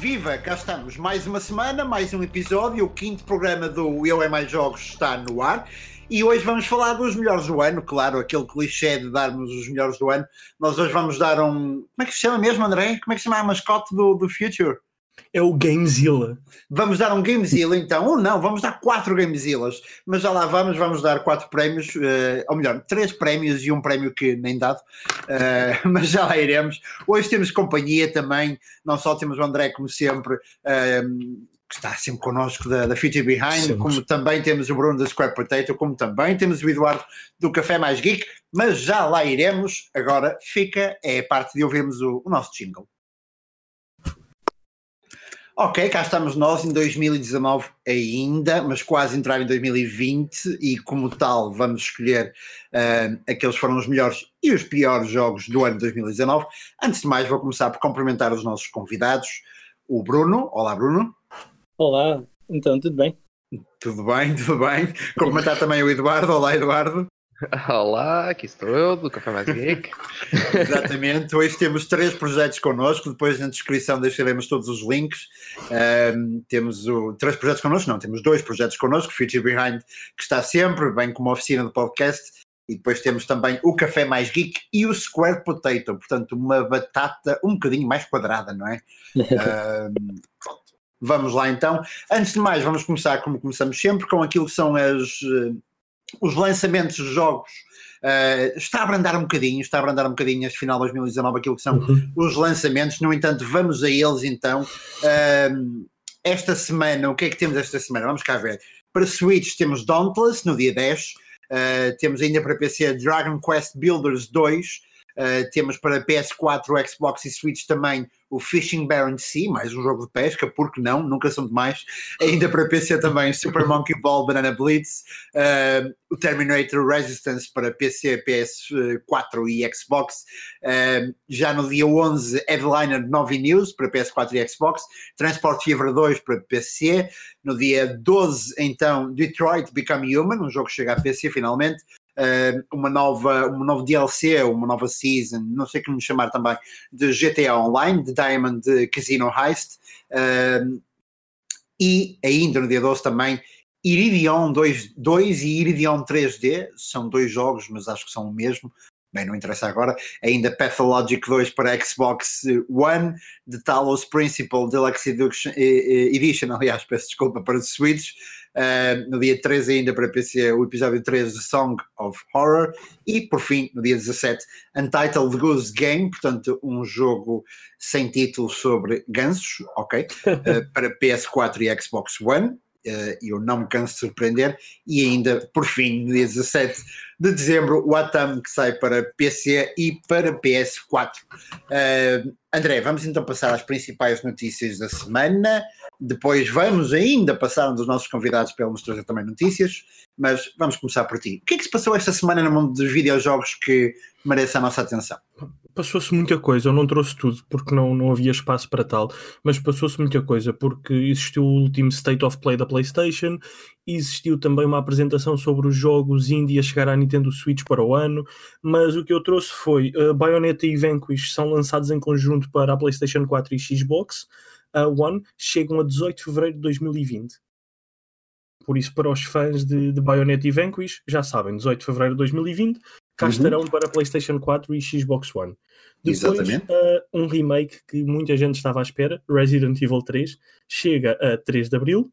Viva, cá estamos, mais uma semana, mais um episódio, o quinto programa do Eu é Mais Jogos está no ar e hoje vamos falar dos melhores do ano, claro, aquele clichê de darmos os melhores do ano. Nós hoje vamos dar um. Como é que se chama mesmo, André? Como é que se chama a mascote do, do Future? É o Gamezilla. Vamos dar um Gamezilla então, ou não, vamos dar quatro Gamezillas, mas já lá vamos, vamos dar quatro prémios, uh, ou melhor, três prémios e um prémio que nem dado, uh, mas já lá iremos. Hoje temos companhia também, não só temos o André, como sempre, uh, que está sempre connosco da, da Future Behind, sempre. como também temos o Bruno da Square Potato, como também temos o Eduardo do Café Mais Geek, mas já lá iremos. Agora fica, é a parte de ouvirmos o, o nosso jingle. Ok, cá estamos nós em 2019 ainda, mas quase entrar em 2020 e como tal vamos escolher uh, aqueles que foram os melhores e os piores jogos do ano de 2019. Antes de mais vou começar por cumprimentar os nossos convidados, o Bruno. Olá Bruno. Olá, então tudo bem? Tudo bem, tudo bem. Cumprimentar também o Eduardo. Olá Eduardo. Olá, aqui estou eu, do Café Mais Geek. Exatamente, hoje temos três projetos connosco, depois na descrição deixaremos todos os links. Um, temos o, três projetos connosco, não, temos dois projetos connosco, Future Behind, que está sempre, bem como a oficina do podcast, e depois temos também o Café Mais Geek e o Square Potato, portanto uma batata um bocadinho mais quadrada, não é? um, vamos lá então. Antes de mais, vamos começar como começamos sempre, com aquilo que são as os lançamentos de jogos uh, está a abrandar um bocadinho, está a abrandar um bocadinho este final de 2019 aquilo que são uhum. os lançamentos, no entanto vamos a eles então. Uh, esta semana, o que é que temos esta semana? Vamos cá ver. Para Switch temos Dauntless no dia 10, uh, eh, temos ainda para PC Dragon Quest Builders 2, temos para PS4, Xbox e Switch também o Fishing Baron Sea, mais um jogo de pesca, porque não, nunca são demais. Ainda para PC também Super Monkey Ball Banana Blitz, uh, o Terminator Resistance para PC, PS4 e Xbox. Uh, já no dia 11, Headliner Novi News para PS4 e Xbox, Transport Fever 2 para PC. No dia 12, então, Detroit Become Human, um jogo que chega a PC finalmente uma nova, uma nova DLC, uma nova season, não sei como chamar também, de GTA Online, de Diamond Casino Heist, uh, e ainda no dia 12 também Iridion 2, 2 e Iridion 3D, são dois jogos, mas acho que são o mesmo, bem, não interessa agora, ainda Pathologic 2 para Xbox One, The Talos Principle Deluxe Edition, aliás, peço desculpa, para Switch, Uh, no dia 13 ainda para PC o episódio 13 de Song of Horror. E por fim no dia 17 Untitled Goose Game, portanto um jogo sem título sobre gansos, ok, uh, para PS4 e Xbox One. Uh, eu não me canso de surpreender, e ainda por fim, no dia 17 de dezembro, o Atam que sai para PC e para PS4. Uh, André, vamos então passar às principais notícias da semana. Depois vamos ainda passar um dos nossos convidados para nos trazer também notícias, mas vamos começar por ti. O que é que se passou esta semana no mundo dos videojogos que merece a nossa atenção? Passou-se muita coisa, eu não trouxe tudo porque não, não havia espaço para tal, mas passou-se muita coisa porque existiu o último State of Play da PlayStation, existiu também uma apresentação sobre os jogos indie a chegar à Nintendo Switch para o ano, mas o que eu trouxe foi uh, Bayonetta e Vanquish são lançados em conjunto para a PlayStation 4 e Xbox uh, One, chegam a 18 de fevereiro de 2020. Por isso, para os fãs de, de Bayonetta e Vanquish, já sabem, 18 de fevereiro de 2020, cá uhum. estarão para PlayStation 4 e Xbox One. Depois, Exatamente. Uh, um remake que muita gente estava à espera, Resident Evil 3, chega a 3 de Abril,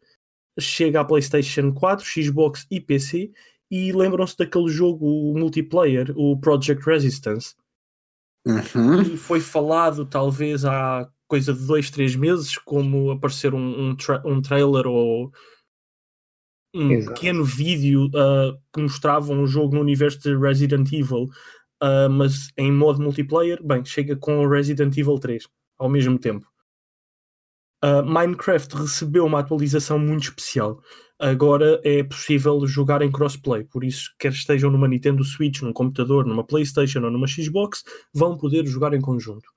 chega à PlayStation 4, Xbox e PC, e lembram-se daquele jogo multiplayer, o Project Resistance. Uhum. E foi falado talvez há coisa de dois, três meses, como aparecer um, um, tra um trailer ou um Exato. pequeno vídeo uh, que mostrava um jogo no universo de Resident Evil, uh, mas em modo multiplayer, bem, chega com o Resident Evil 3 ao mesmo tempo. Uh, Minecraft recebeu uma atualização muito especial. Agora é possível jogar em crossplay, por isso, quer estejam numa Nintendo Switch, num computador, numa PlayStation ou numa Xbox, vão poder jogar em conjunto.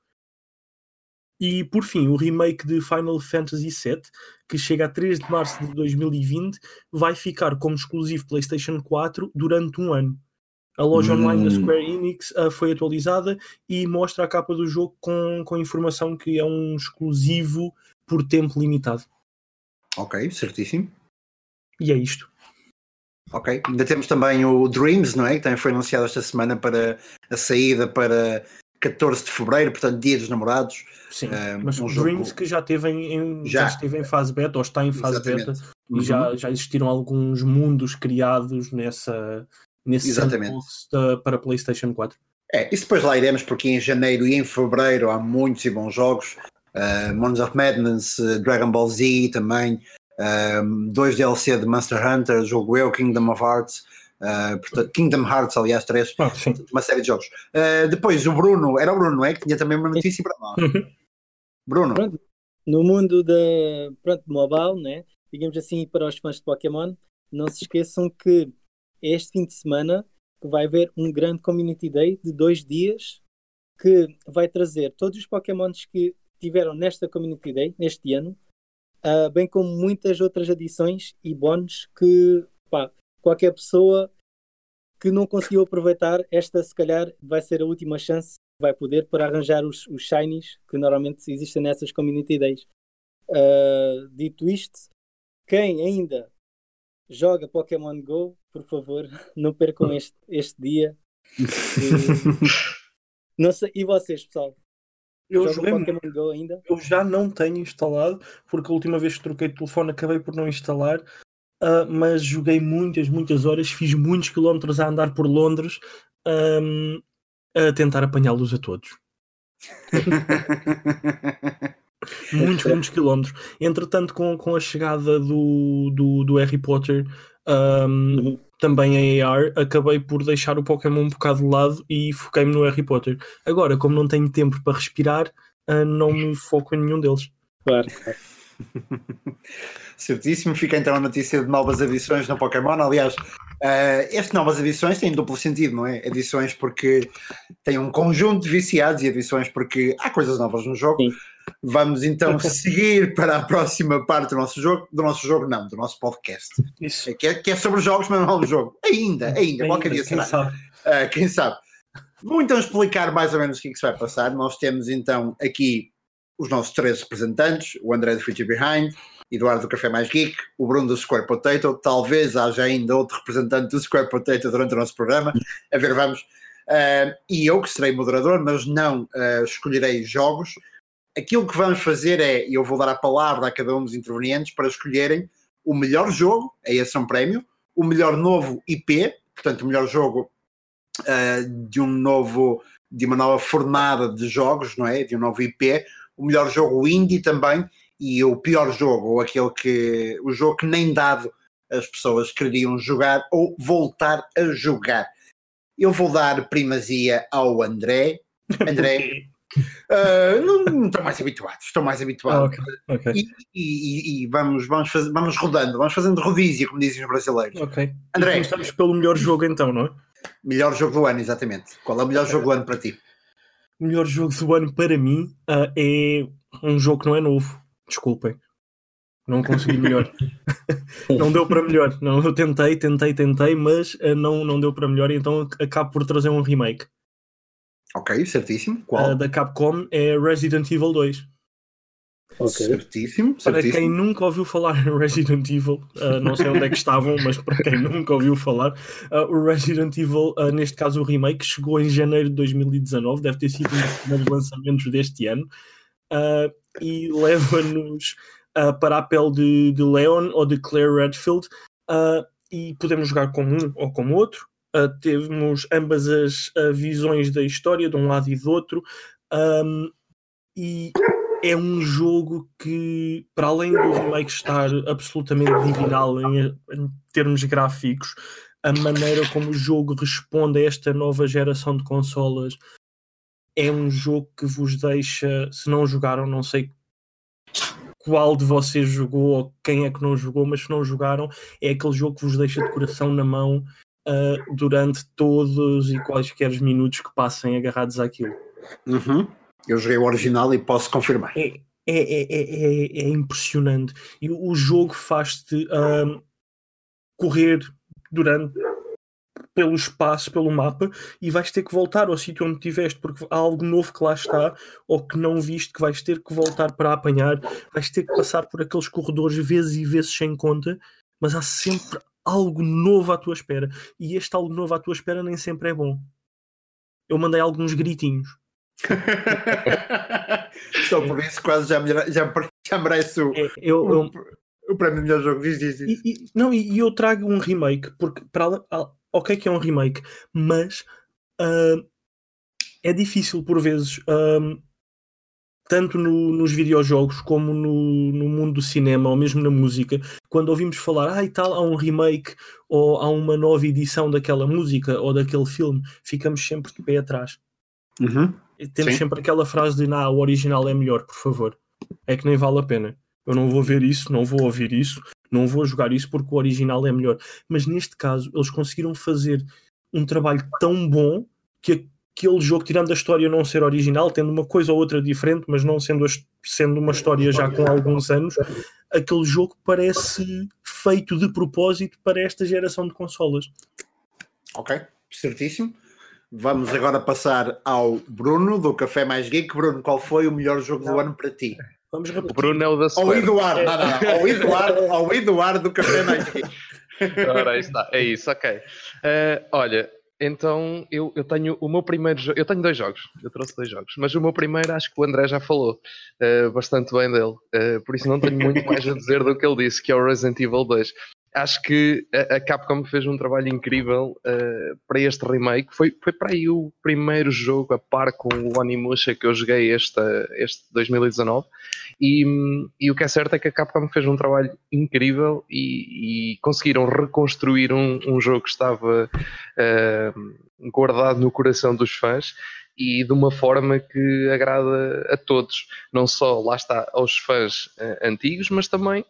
E por fim, o remake de Final Fantasy VII, que chega a 3 de março de 2020, vai ficar como exclusivo PlayStation 4 durante um ano. A loja hum. online da Square Enix uh, foi atualizada e mostra a capa do jogo com, com informação que é um exclusivo por tempo limitado. Ok, certíssimo. E é isto. Ok. Ainda temos também o Dreams, não é? Que também foi anunciado esta semana para a saída para 14 de fevereiro, portanto, dia dos namorados. Sim, Um, mas um jogo- Dreams que já teve em, em- já. Já. esteve em fase beta ou está em fase Exatamente. beta Uhum. e já, já existiram alguns mundos criados nessa nesse da- para PlayStation 4. É, isso depois lá iremos, porque em janeiro e em fevereiro há muitos e bons jogos. Uh, Monsters of Madness, uh, Dragon Ball Z também, um, dois DLC de Monster Hunter, jogo eu, Kingdom of Hearts, uh, portanto, Kingdom Hearts, aliás, três, Ah, uma série de jogos. Uh, depois o Bruno, era o Bruno, não é? Que tinha também uma notícia para nós. Bruno, Pronto. No mundo da pronto, mobile, né? digamos assim, para os fãs de Pokémon, não se esqueçam que este fim de semana que vai haver um grande Community Day de dois dias que vai trazer todos os Pokémons que tiveram nesta Community Day, neste ano, ah, bem como muitas outras adições e bónus que pá, qualquer pessoa que não conseguiu aproveitar, esta se calhar vai ser a última chance que vai poder para arranjar os, os shinies que normalmente existem nessas Community Days. Ah, dito isto, quem ainda joga Pokémon Go, por favor, não percam este, este dia. E- sei, e vocês, pessoal? Eu joguei muito. Pokémon Go ainda? Eu já não tenho instalado, porque a última vez que troquei de telefone acabei por não instalar, ah, mas joguei muitas, muitas horas, fiz muitos quilómetros a andar por Londres ahm, a tentar apanhá-los a todos. Muitos, muitos quilómetros. Entretanto, com, com a chegada do, do, do Harry Potter, Uhum. também em AR, acabei por deixar o Pokémon um bocado de lado e foquei-me no Harry Potter. Agora, como não tenho tempo para respirar, ah, não me foco em nenhum deles. Claro. Certíssimo, fica então a notícia de novas edições no Pokémon. Aliás, uh, estas novas edições têm duplo sentido, não é? Edições porque têm um conjunto de viciados e edições porque há coisas novas no jogo. Sim. Vamos então seguir para a próxima parte do nosso jogo, do nosso jogo não, do nosso podcast, Isso. que é, que é sobre jogos, mas não é um jogo. Ainda, ainda, qualquer dia quem será. sabe. Uh, quem sabe? Vou então explicar mais ou menos o que, é que se vai passar. Nós temos então aqui os nossos três representantes: o André do Future Behind, Eduardo do Café Mais Geek, o Bruno do Square Potato. Talvez haja ainda outro representante do Square Potato durante o nosso programa. A ver, vamos. Uh, e eu que serei moderador, mas não uh, escolherei jogos. Aquilo que vamos fazer é, e eu vou dar a palavra a cada um dos intervenientes para escolherem o melhor jogo, é esse um prémio, o melhor novo IP, portanto, o melhor jogo uh, de um novo, de uma nova fornada de jogos, não é? De um novo IP, o melhor jogo indie também, e o pior jogo, ou aquele que, o jogo que nem dado as pessoas queriam jogar ou voltar a jogar. Eu vou dar primazia ao André. André, uh, não, não estou mais habituado, estou mais habituado. Ah, ok, ok. E, e- e vamos, vamos, faz- vamos rodando, vamos fazendo rodízio, como dizem os brasileiros. Ok. André. E começamos pelo melhor jogo então, não é? Melhor jogo do ano, exatamente. Qual é o melhor jogo do ano para ti? O melhor jogo do ano para mim ah, é um jogo que não é novo. Desculpem. Não consegui melhor. não deu para melhor. Não, eu tentei, tentei, tentei, mas ah, não, não deu para melhor, e então acabo por trazer um remake. Ok, certíssimo. Ah, Qual? da Capcom é Resident Evil 2. Ok. Certíssimo, Para quem certíssimo. nunca ouviu falar em Resident Evil, ah, não sei onde é que estavam, mas para quem nunca ouviu falar, ah, o Resident Evil, ah, neste caso o remake, chegou em janeiro de 2019, deve ter sido um dos primeiros lançamentos deste ano, ah, e leva-nos ah, para a pele de, de Leon ou de Claire Redfield, ah, e podemos jogar com um ou com outro. Temos ambas as visões da história, de um lado e do outro, ahm, e é um jogo que, para além do remake estar absolutamente divinal em, em termos gráficos, a maneira como o jogo responde a esta nova geração de consolas é um jogo que vos deixa, se não jogaram, não sei qual de vocês jogou ou quem é que não jogou, mas se não jogaram, é aquele jogo que vos deixa de coração na mão ah, durante todos e quaisquer minutos que passem agarrados àquilo. Uhum. Eu joguei o original e posso confirmar. é, é, é, é, é- é impressionante. E o jogo faz-te ahm, correr durante pelo espaço, pelo mapa, e vais ter que voltar ao sítio onde estiveste, porque há algo novo que lá está, ou que não viste, que vais ter que voltar para apanhar, vais ter que passar por aqueles corredores vezes e vezes sem conta, mas há sempre algo novo à tua espera, e este algo novo à tua espera nem sempre é bom. Eu mandei alguns gritinhos. Só por isso quase já, já, já merece o, É, eu, o, eu, o prémio de melhor jogo. Diz, diz, diz. E, e- não, e, eu trago um remake, porque para ah, ok que é um remake, mas ah, é difícil por vezes, ah, tanto no- nos videojogos como no, no mundo do cinema ou mesmo na música, quando ouvimos falar, ah e tal, há um remake ou há uma nova edição daquela música ou daquele filme, ficamos sempre de pé atrás. Uhum. Temos Sim. sempre aquela frase de, nah, o original é melhor, por favor. É que nem vale a pena. Eu não vou ver isso, não vou ouvir isso, não vou jogar isso porque o original é melhor. Mas neste caso, eles conseguiram fazer um trabalho tão bom que aquele jogo, tirando a história não ser original, tendo uma coisa ou outra diferente, mas não sendo, sendo uma história já com alguns anos, aquele jogo parece feito de propósito para esta geração de consolas. Ok, certíssimo. Vamos agora passar ao Bruno, do Café Mais Geek. Bruno, qual foi o melhor jogo do ano para ti? Vamos O repetir. Bruno é o da Ao Square. Eduardo, não, não, não. Ao Eduardo, ao Eduardo do Café Mais Geek. Ora, aí está. É isso, ok. Eh, olha, então eu, eu tenho o meu primeiro jogo. Eu tenho dois jogos, eu trouxe dois jogos, mas o meu primeiro acho que o André já falou eh, bastante bem dele, Eh, por isso não tenho muito mais a dizer do que ele disse, que é o Resident Evil 2. Acho que a, Capcom fez um trabalho incrível eh, para este remake. Foi, foi para aí o primeiro jogo a par com o Onimusha que eu joguei este, este 2019. E, e o que é certo é que a Capcom fez um trabalho incrível e, e conseguiram reconstruir um, um jogo que estava eh, guardado no coração dos fãs e de uma forma que agrada a todos, não só lá está aos fãs eh, antigos, mas também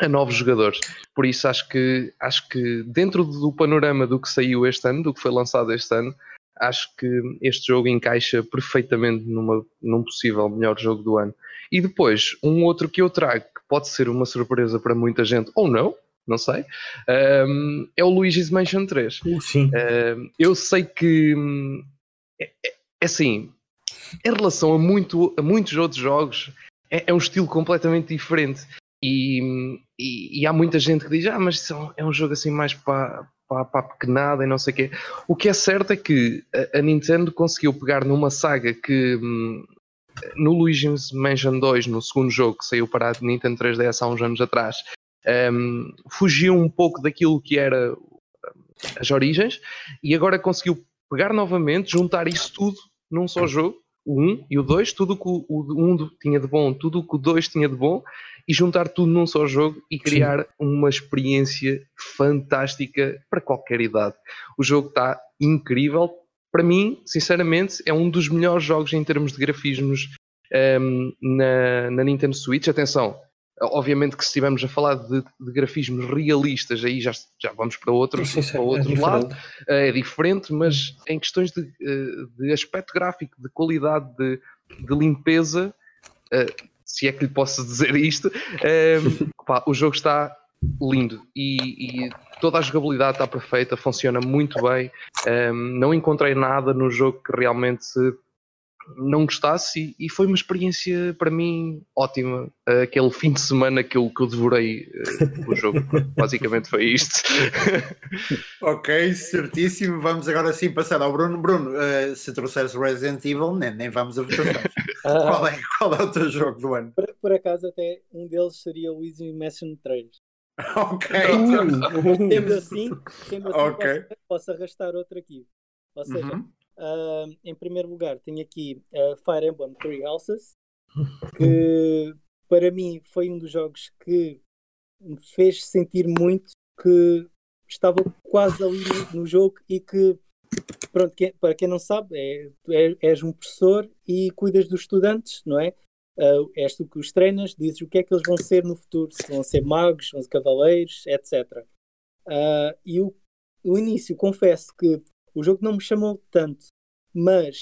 a novos jogadores. Por isso acho que acho que dentro do panorama do que saiu este ano, do que foi lançado este ano, acho que este jogo encaixa perfeitamente numa, num possível melhor jogo do ano. E depois, um outro que eu trago, que pode ser uma surpresa para muita gente, ou não, não sei, ehm, é o Luigi's Mansion 3. Uh, sim. Uh, eu sei que é, é- é assim, em relação a, muito, a muitos outros jogos, é, é um estilo completamente diferente. E, hum, e- e há muita gente que diz: Ah, mas isso é um- é um jogo assim mais para, para, para a pequenada e não sei o quê. O que é certo é que a, a Nintendo conseguiu pegar numa saga que hum, no Luigi's Mansion 2, no segundo jogo que saiu para a Nintendo 3DS há uns anos atrás, hum, fugiu um pouco daquilo que era as origens e agora conseguiu pegar novamente, juntar isso tudo num só jogo, o 1 e o 2, tudo o que o, o 1 tinha de bom, tudo o que o 2 tinha de bom, e juntar tudo num só jogo e criar uma experiência fantástica para qualquer idade. O jogo está incrível. Para mim, sinceramente, é um dos melhores jogos em termos de grafismos ehm, na, na Nintendo Switch. Atenção, obviamente que se estivermos a falar de, de grafismos realistas, aí já, já vamos para outro, Sim, sim, para é outro lado diferente. é diferente, mas em questões de, eh, de aspecto gráfico, de qualidade, de, de limpeza, eh, se é que lhe posso dizer isto, eh, pá, o jogo está lindo e, e toda a jogabilidade está perfeita, funciona muito bem. Eh, não encontrei nada no jogo que realmente não gostasse e, e foi uma experiência para mim ótima. Aquele fim de semana que eu, que eu devorei eh, o jogo, basicamente foi isto. Ok, certíssimo. Vamos agora sim passar ao Bruno. Bruno, eh, se trouxeres Resident Evil, nem, nem vamos a votações. Qual, é, qual é o teu jogo do ano? por, por acaso, até um deles seria o Luigi's Mansion 3. Ok. Sendo assim, sendo assim Ok. posso, posso arrastar outro aqui. Ou seja, Uhum. Em primeiro lugar, tenho aqui ah, Fire Emblem Three Houses, que para mim foi um dos jogos que me fez sentir muito que estava quase ali no, no jogo e que, pronto, que- para quem não sabe, é, é- és um professor e cuidas dos estudantes, não é? Ah, és tu que os treinas, dizes o que é que eles vão ser no futuro, se vão ser magos, vão ser cavaleiros, etc. Ah, e o, o início, confesso que o jogo não me chamou tanto, mas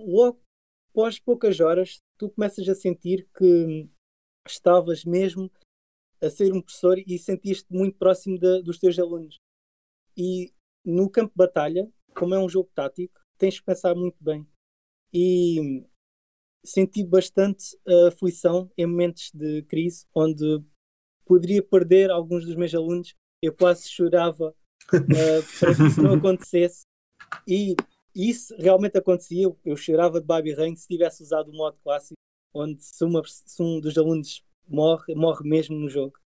logo após poucas horas tu começas a sentir que estavas mesmo a ser um professor e sentiste muito próximo da- dos teus alunos. E no campo de batalha, como é um jogo tático, tens que pensar muito bem. E senti bastante aflição em momentos de crise, onde poderia perder alguns dos meus alunos. Eu quase chorava uh, para que isso não acontecesse. E isso realmente acontecia. Eu, chorava de Babi Rain se tivesse usado o modo clássico, onde se, uma, se um dos alunos morre, morre mesmo no jogo.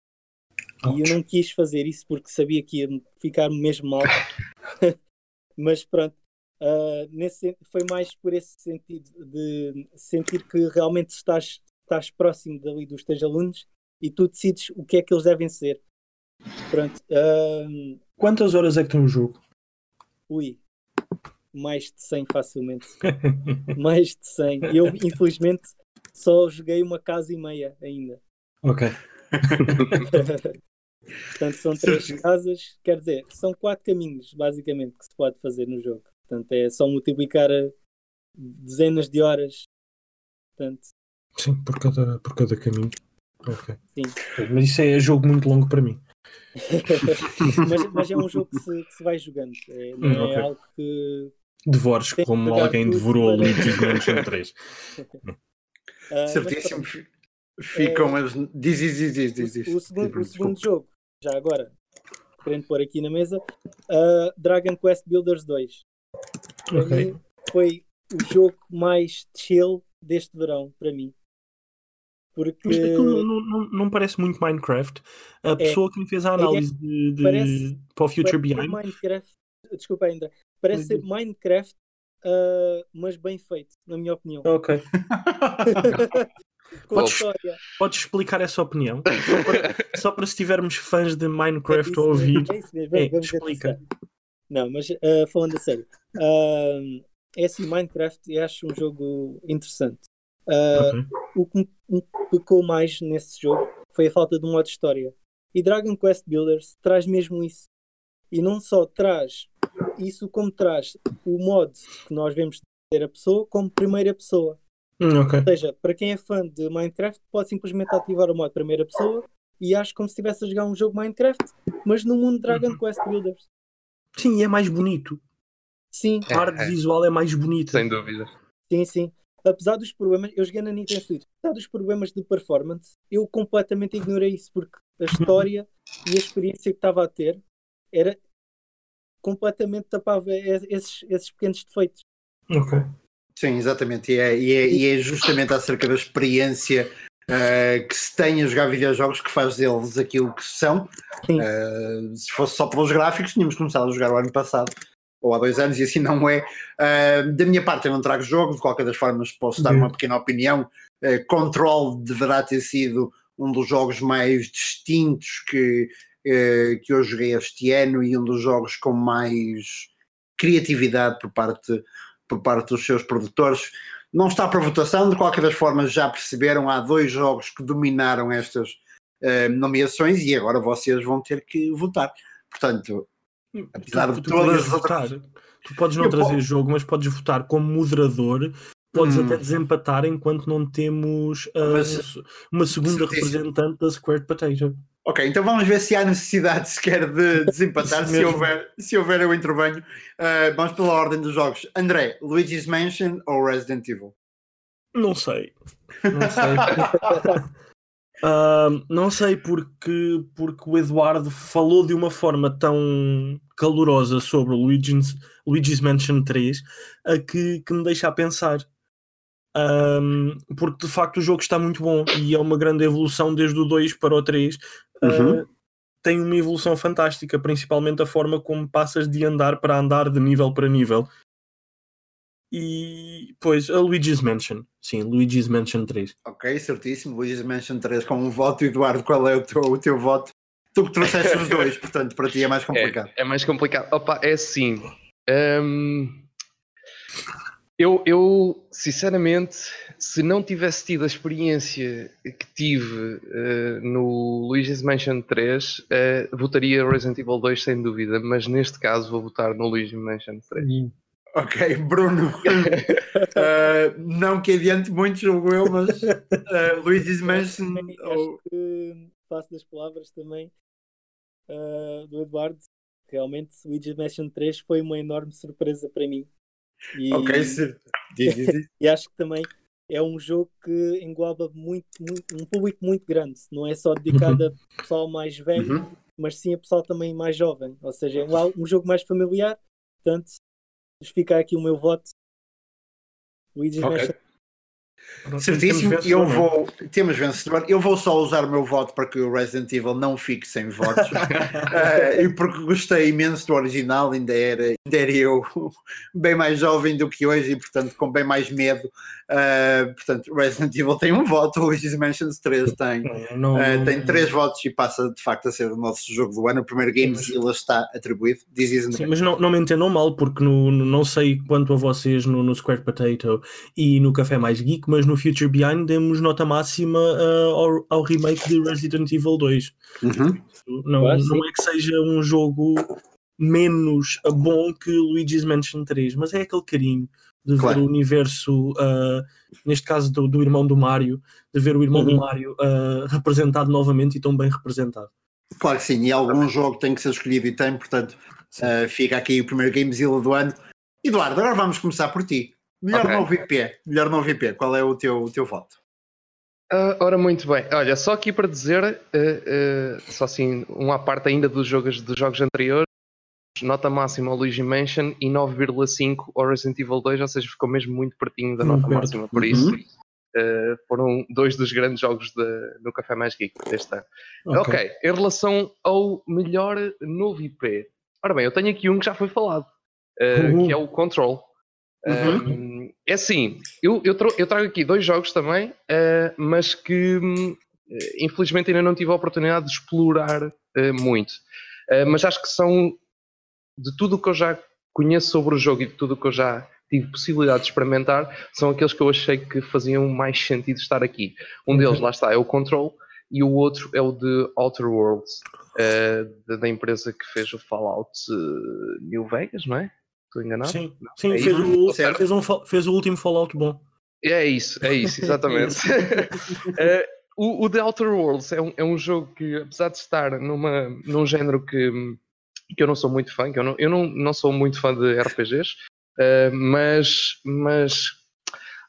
E eu não quis fazer isso porque sabia que ia ficar mesmo mal. Mas pronto, uh, nesse, foi mais por esse sentido de sentir que realmente estás, estás próximo dali dos teus alunos e tu decides o que é que eles devem ser. Pronto. Uh, Quantas horas é que tem o jogo? Ui, mais de 100 facilmente. mais de 100. Eu, infelizmente, só joguei uma casa e meia ainda. Ok. Portanto, são três casas, quer dizer, são quatro caminhos, basicamente, que se pode fazer no jogo. Portanto, é só multiplicar dezenas de horas. Portanto... Sim, por cada, por cada caminho. Ok. Sim. Mas isso é jogo muito longo para mim. mas, mas, é um jogo que se, que se vai jogando. É, não hum, é okay. algo que. Devores como alguém devorou a Luigi's Mansion 3. Uh, Certíssimo. Ficam é, as. Diz, diz, diz, diz, diz. O, o segundo, o segundo jogo, já agora, querendo pôr aqui na mesa, uh, Dragon Quest Builders 2. Okay. Mim, foi o jogo mais chill deste verão, para mim. Porque... Mas não, não, não, parece muito Minecraft. A é. pessoa é, que me fez a análise é, de, de parece, para o Future Behind. Minecraft, desculpa ainda, parece ser Minecraft, uh, mas bem feito, na minha opinião. Ok. Podes, podes, explicar essa opinião? Só para, só para se tivermos fãs de Minecraft é a ouvir. É isso mesmo, é, explica. Não, mas uh, falando a sério, uh, é assim, Minecraft eu acho um jogo interessante. Uh, O que me pecou mais nesse jogo foi a falta de um modo de história. E Dragon Quest Builders traz mesmo isso. E não só traz isso, como traz o modo que nós vemos ter a pessoa como primeira pessoa. Hum, okay. Ou seja, para quem é fã de Minecraft, pode simplesmente ativar o modo primeira pessoa e acho como se estivesse a jogar um jogo Minecraft, mas no mundo Dragon uhum. Quest Builders. Sim, é mais bonito. Sim. A arte é, é. visual é mais bonita. Sem dúvida. Sim, sim. Apesar dos problemas, eu joguei na Nintendo Switch, apesar dos problemas de performance, eu completamente ignorei isso, porque a história e a experiência que estava a ter era completamente tapava esses, esses pequenos defeitos. Ok. Sim, exatamente. E é, e é, e é justamente acerca da experiência uh, que se tem a jogar videojogos que faz deles aquilo que são. Uh, se fosse só pelos gráficos, tínhamos começado a jogar o ano passado ou há dois anos, e assim não é. Uh, da minha parte, eu não trago jogo, de qualquer das formas, posso dar uhum. uma pequena opinião. Uh, Control deverá ter sido um dos jogos mais distintos que, uh, que eu joguei este ano e um dos jogos com mais criatividade por parte, por parte dos seus produtores. Não está para votação, de qualquer das formas, já perceberam, há dois jogos que dominaram estas nomeações e agora vocês vão ter que votar. Portanto, Apesar de todas votar. Tu podes não eu trazer posso... jogo, mas podes votar como moderador. Podes hum. até desempatar enquanto não temos uh, mas, uma segunda representante da Squared Potato. Ok, então vamos ver se há necessidade sequer de desempatar. se, houver, se houver, eu intervenho. Uh, vamos pela ordem dos jogos. André, Luigi's Mansion ou Resident Evil? Não sei. Não sei. Uh, não sei porque, porque o Eduardo falou de uma forma tão calorosa sobre o Luigi's, Luigi's Mansion 3 a que, que me deixa a pensar. Um, porque de facto o jogo está muito bom e é uma grande evolução desde o 2 para o 3. Uhum. Uh, tem uma evolução fantástica, principalmente a forma como passas de andar para andar, de nível para nível. E pois, a Luigi's Mansion. Sim, Luigi's Mansion 3. Ok, certíssimo. Luigi's Mansion 3 com um voto. Eduardo, qual é o teu, o teu voto? Tu que trouxeste os dois, portanto, para ti é mais complicado. É, é mais complicado. Opa, é assim. Hum, eu, eu, sinceramente, se não tivesse tido a experiência que tive uh, no Luigi's Mansion 3, uh, eh, votaria Resident Evil 2 sem dúvida, mas neste caso vou votar no Luigi's Mansion 3. Ok, Bruno. uh, não que adiante muito, julgo eu, mas uh, Luigi's Mansion. Acho que passo das palavras também uh, do Eduardo. realmente Luigi's Mansion 3 foi uma enorme surpresa para mim. E, ok, sim. E acho que também é um jogo que engloba muito, muito, um público muito grande. Não é só dedicado uhum. a pessoal mais velho, uhum. mas sim a pessoal também mais jovem. Ou seja, é um, um jogo mais familiar. Portanto, fica aqui o meu voto. Luigi's okay. Mansion Certíssimo, eu vou. Temos vencedor. Eu vou só usar o meu voto para que o Resident Evil não fique sem votos. uh, e porque gostei imenso do original, ainda era, ainda era eu bem mais jovem do que hoje e, portanto, com bem mais medo. Uh, portanto, Resident Evil tem um voto, o Luigi's Mansions 3 tem, não, uh, tem três votos e passa de facto a ser o nosso jogo do ano. O primeiro Gamezilla está atribuído. Diz isso, Sim, mas não, não me entendam mal, porque no, no, não sei quanto a vocês no, no Square Potato e no Café Mais Geek, mas no Future Behind demos nota máxima uh, ao, ao, remake de Resident Evil 2. Uhum. Não, não é que seja um jogo menos bom que Luigi's Mansion 3, mas é aquele carinho de claro. ver o universo, uh, neste caso do, do, irmão do Mario, de ver o irmão uhum. do Mario uh, representado novamente e tão bem representado. Claro que sim, e algum jogo tem que ser escolhido e tem, portanto, uh, fica aqui o primeiro Gamezilla do ano. Eduardo, agora vamos começar por ti. Melhor okay. novo IP, melhor novo IP, qual é o teu, o teu voto? Uh, ora, muito bem. Olha, só aqui para dizer, uh, uh, só assim, uma parte ainda dos jogos, dos jogos anteriores, nota máxima ao Luigi Mansion e 9,5 ao Resident Evil 2, ou seja, ficou mesmo muito pertinho da nota máxima, por isso uhum. foram dois dos grandes jogos de, no Café Mais Geek deste ano. Okay. ok, em relação ao melhor novo IP, ora bem, eu tenho aqui um que já foi falado, uhum. que é o Control. Uhum. Um, é assim, eu, eu, eu, trago aqui dois jogos também, uh, mas que uh, infelizmente ainda não tive a oportunidade de explorar uh, muito. mas acho que são de tudo o que eu já conheço sobre o jogo e de tudo o que eu já tive possibilidade de experimentar, são aqueles que eu achei que faziam mais sentido estar aqui. Um uhum. deles, lá está, é o Control, e o outro é o de Outer Worlds, da empresa que fez o Fallout New Vegas, não é? Estou enganado? Sim, Sim é fez, o, fez, um, fez o último Fallout bom. É isso, é isso, exatamente. uh, o, o The Outer Worlds é um, é um jogo que, apesar de estar numa, num género que, que eu não sou muito fã, que eu não, eu não, não sou muito fã de RPGs, uh, mas, mas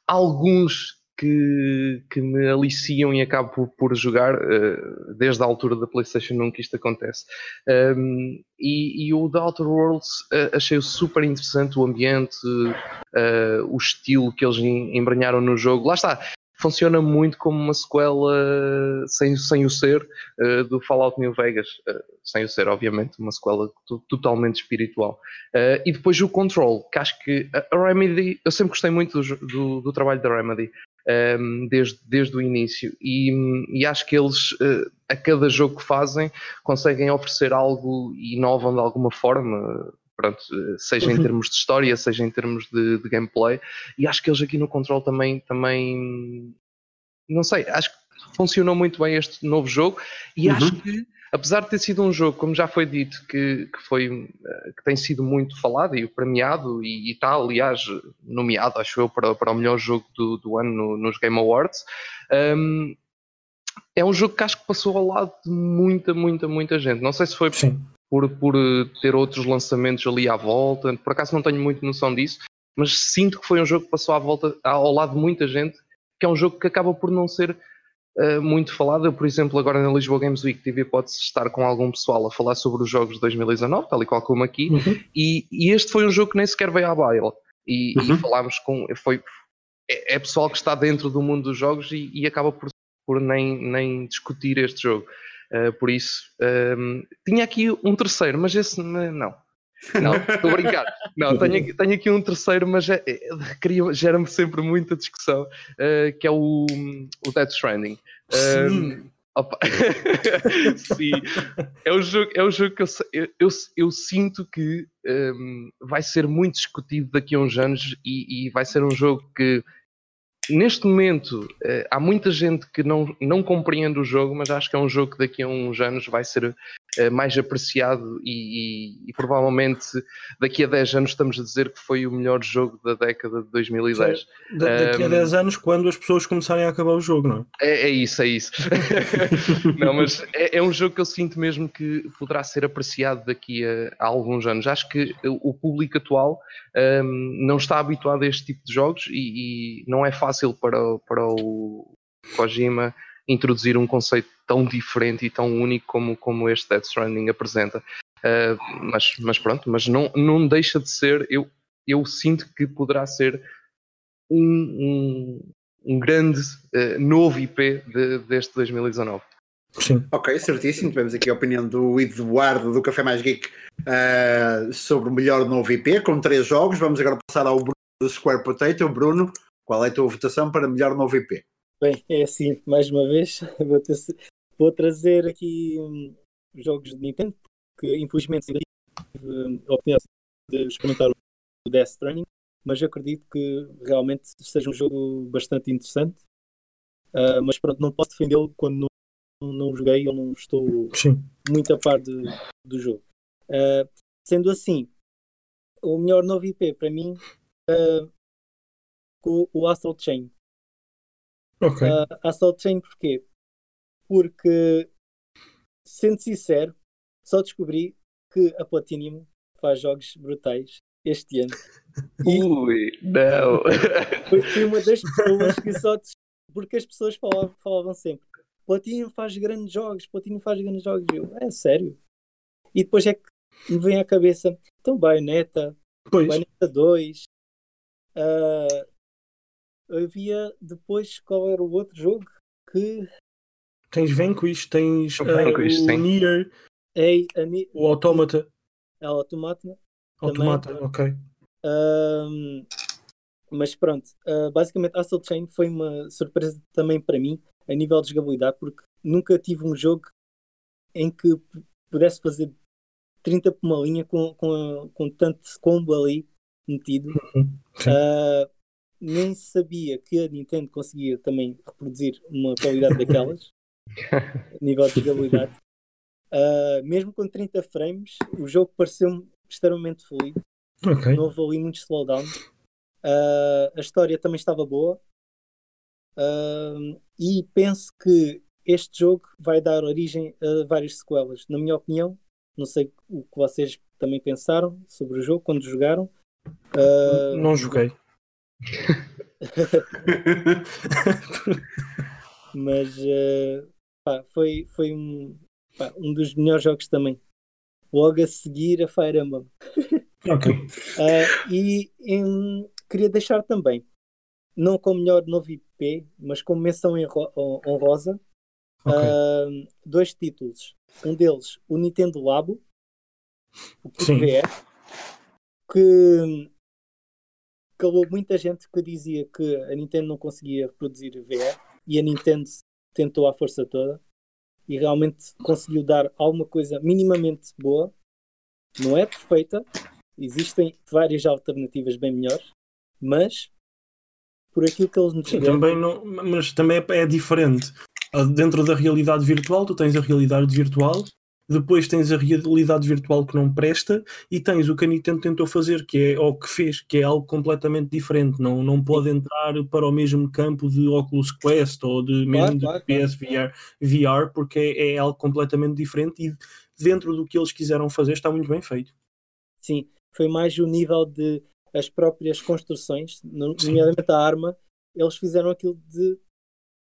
alguns que, que me aliciam e acabo por, por jogar uh, desde a altura da PlayStation 1 que isto acontece. Um, e, e, o The Outer Worlds uh, achei super interessante o ambiente, uh, o estilo que eles embranharam no jogo. Lá está, funciona muito como uma sequela sem, sem o ser uh, do Fallout New Vegas, uh, sem o ser, obviamente, uma sequela totalmente espiritual. Uh, e depois o Control, que acho que a, Remedy, eu sempre gostei muito do, do, do trabalho da Remedy. Um, ehm, desde, desde o início, e, e acho que eles, a cada jogo que fazem, conseguem oferecer algo e inovam de alguma forma pronto, seja em uhum. termos de história, seja em termos de, de, gameplay, e acho que eles aqui no Control também, também não sei, acho que funcionou muito bem este novo jogo e uhum. acho que apesar de ter sido um jogo, como já foi dito, que, que, foi, eh, que tem sido muito falado e premiado e, está, aliás, nomeado, acho eu, para, para o melhor jogo do, do ano no, nos Game Awards, um, é um jogo que acho que passou ao lado de muita, muita, muita gente. Não sei se foi Sim por, por eh, ter outros lançamentos ali à volta. Por acaso não tenho muito noção disso, mas sinto que foi um jogo que passou à volta, ao lado de muita gente, que é um jogo que acaba por não ser uh, muito falado. Eu, por exemplo, agora na Lisboa Games Week tive a hipótese de estar com algum pessoal a falar sobre os jogos de 2019, tal e qual como aqui, uhum. e, e, este foi um jogo que nem sequer veio à baila. E, uhum. e falámos com. Foi, é, é, pessoal que está dentro do mundo dos jogos e, e acaba por, por nem, nem discutir este jogo. Uh, por isso, um, ehm, tinha aqui um terceiro, mas esse não. Não, estou a brincar. Não, tenho, tenho aqui um terceiro, mas é, é, gera-me sempre muita discussão, uh, que é o, o Death Stranding. Sim. Um, ehm, Sim. É um jogo, é um jogo que eu, eu, eu sinto que um, ehm, vai ser muito discutido daqui a uns anos e, e vai ser um jogo que neste momento eh, há muita gente que não, não compreende o jogo, mas acho que é um jogo que daqui a uns anos vai ser mais apreciado e, e, e, provavelmente daqui a 10 anos estamos a dizer que foi o melhor jogo da década de 2010. daqui um, a 10 anos, quando as pessoas começarem a acabar o jogo, não é? É, é isso, é isso. não, mas é, é, um jogo que eu sinto mesmo que poderá ser apreciado daqui a, a alguns anos. Acho que o público atual um, não está habituado a este tipo de jogos e, e não é fácil para, para o Kojima introduzir um conceito tão diferente e tão único como, como este Death Stranding apresenta. Uh, mas, mas pronto, mas não, não deixa de ser, eu, eu sinto que poderá ser um, um, um grande uh, novo IP de, deste 2019. Sim. Ok, certíssimo. Tivemos aqui a opinião do Eduardo do Café Mais Geek uh, sobre o melhor novo IP, com três jogos. Vamos agora passar ao Bruno do Square Potato. Bruno, qual é a tua votação para melhor novo IP? Bem, é assim, mais uma vez, vou, ter, vou trazer aqui um, jogos de Nintendo, porque infelizmente tive hum, a oportunidade de experimentar o Death Stranding, mas acredito que realmente seja um jogo bastante interessante. Uh, mas pronto, não posso defendê-lo quando não, não joguei ou não estou Sim. muito a par de, do jogo. Uh, sendo assim, o melhor novo IP para mim, uh, o, o Astral Chain Ok. Uh, Assault Chain porquê? Porque, sendo sincero, só descobri que a Platinum faz jogos brutais este ano. E Ui, não! Fui uma das pessoas que só. Porque as pessoas falavam, falavam sempre: Platinum faz grandes jogos, Platinum faz grandes jogos. Eu, é sério? E depois é que me vem à cabeça: então, Bayonetta, pois. Bayonetta 2, uh, havia depois qual era o outro jogo que tens Vanquish, tens uh, Vanquish, o Nier, é, o Automata. É o Automata. Automata, também. ok. Um, mas pronto, uh, basicamente Assault Chain foi uma surpresa também para mim a nível de jogabilidade, porque nunca tive um jogo em que pudesse fazer 30 por uma linha com, com, com tanto combo ali metido. Uhum. Uh, nem sabia que a Nintendo conseguia também reproduzir uma qualidade daquelas, a nível de jogabilidade. Uh, mesmo com 30 frames, o jogo pareceu-me extremamente fluido. Okay. Não houve ali muito slowdown. Uh, a história também estava boa. Uh, e penso que este jogo vai dar origem a várias sequelas. Na minha opinião, não sei o que vocês também pensaram sobre o jogo quando jogaram. não joguei. Mas uh, pá, foi, foi um, pá, um dos melhores jogos também. Logo a seguir a Fire Emblem. Ok. Uh, e em, queria deixar também, não como melhor novo IP, mas como menção honrosa, okay. uh, dois títulos. Um deles, o Nintendo Labo, o VR, que calou muita gente que dizia que a Nintendo não conseguia reproduzir VR e a Nintendo tentou à força toda e realmente conseguiu dar alguma coisa minimamente boa. Não é perfeita, existem várias alternativas bem melhores, mas por aquilo que eles nos Sim, também não, mas também é, é diferente. Dentro da realidade virtual, tu tens a realidade virtual depois tens a realidade virtual que não presta e tens o que a Nintendo tentou fazer, que é ou que fez, que é algo completamente diferente. Não, não pode entrar para o mesmo campo de Oculus Quest ou de mesmo claro, de claro, PSVR VR, porque é, é, algo completamente diferente e dentro do que eles quiseram fazer está muito bem feito. Sim, foi mais o nível de as próprias construções, nomeadamente a arma, eles fizeram aquilo de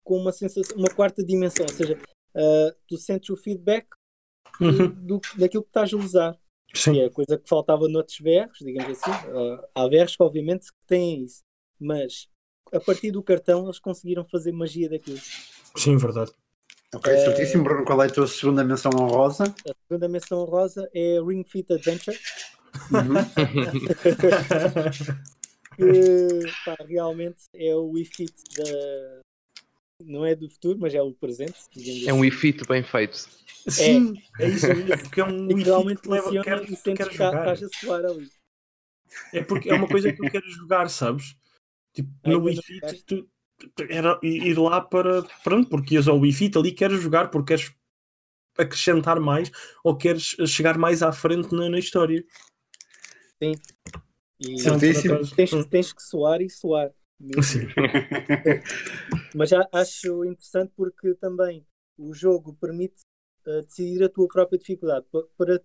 com uma sensação, uma quarta dimensão, ou seja, uh, tu sentes o feedback uhum. do, daquilo que estás a usar. Sim. Que é a coisa que faltava noutros VRs, digamos assim. Uh, há VRs que, obviamente, que têm isso. Mas a partir do cartão eles conseguiram fazer magia daquilo. Sim, verdade. Ok, é... certíssimo. Bruno, qual é a tua segunda menção honrosa? A segunda menção honrosa é Ring Fit Adventure. Uhum. que pá, realmente é o Wii Fit da. Não é do futuro, mas é o presente. É um Wii Fit bem feito. Sim, é, é isso mesmo, porque é um Wii Fit que leva, quer, e sentes quer jogar. ali. É porque é uma coisa que tu queres jogar, sabes? Tipo, é, no Wii Fit, tu, era ir lá para. Pronto, porque ias ao Wii Fit ali, queres jogar porque queres acrescentar mais ou queres chegar mais à frente na, na história. Sim. E Certíssimo. tens, tens que soar e soar. mesmo. Sim. Mas já acho interessante porque também o jogo permite uh, decidir a tua própria dificuldade pa- para